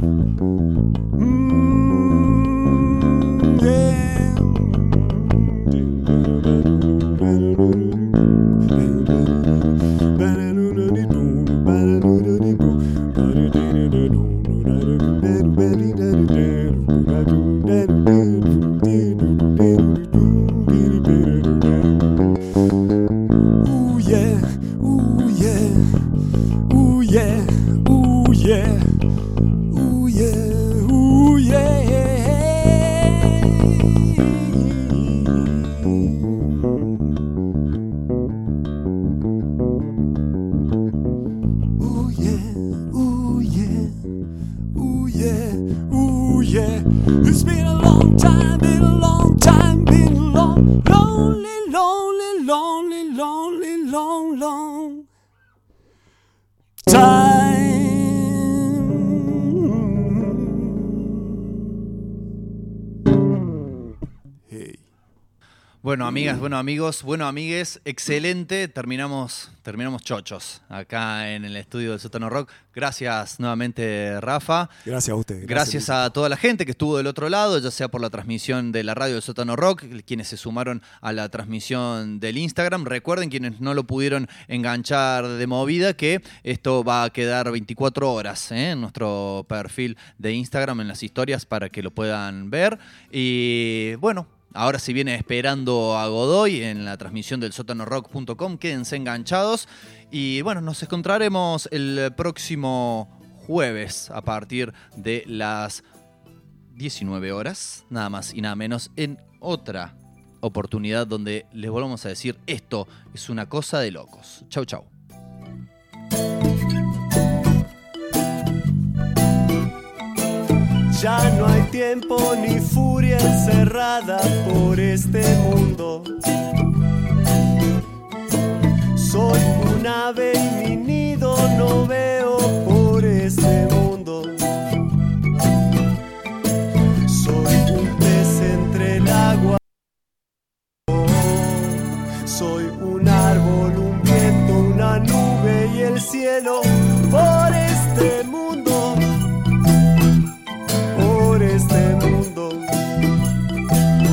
Amigas, bueno, amigos, bueno, amigues, excelente. Terminamos, terminamos chochos acá en el estudio del Sótano Rock. Gracias nuevamente, Rafa. Gracias a usted. Gracias, a toda la gente que estuvo del otro lado, ya sea por la transmisión de la radio del Sótano Rock, quienes se sumaron a la transmisión del Instagram. Recuerden, quienes no lo pudieron enganchar de movida, que esto va a quedar 24 horas ¿eh? en nuestro perfil de Instagram, en las historias, para que lo puedan ver. Y bueno, Ahora se viene esperando a Godoy en la transmisión del sótanorock.com. Quédense enganchados. Y bueno, nos encontraremos el próximo jueves a partir de las 19 horas, nada más y nada menos, en otra oportunidad donde les volvamos a decir esto es una cosa de locos. Chau, chau. Ya no hay tiempo ni furia encerrada por este mundo. Soy un ave y mi nido no veo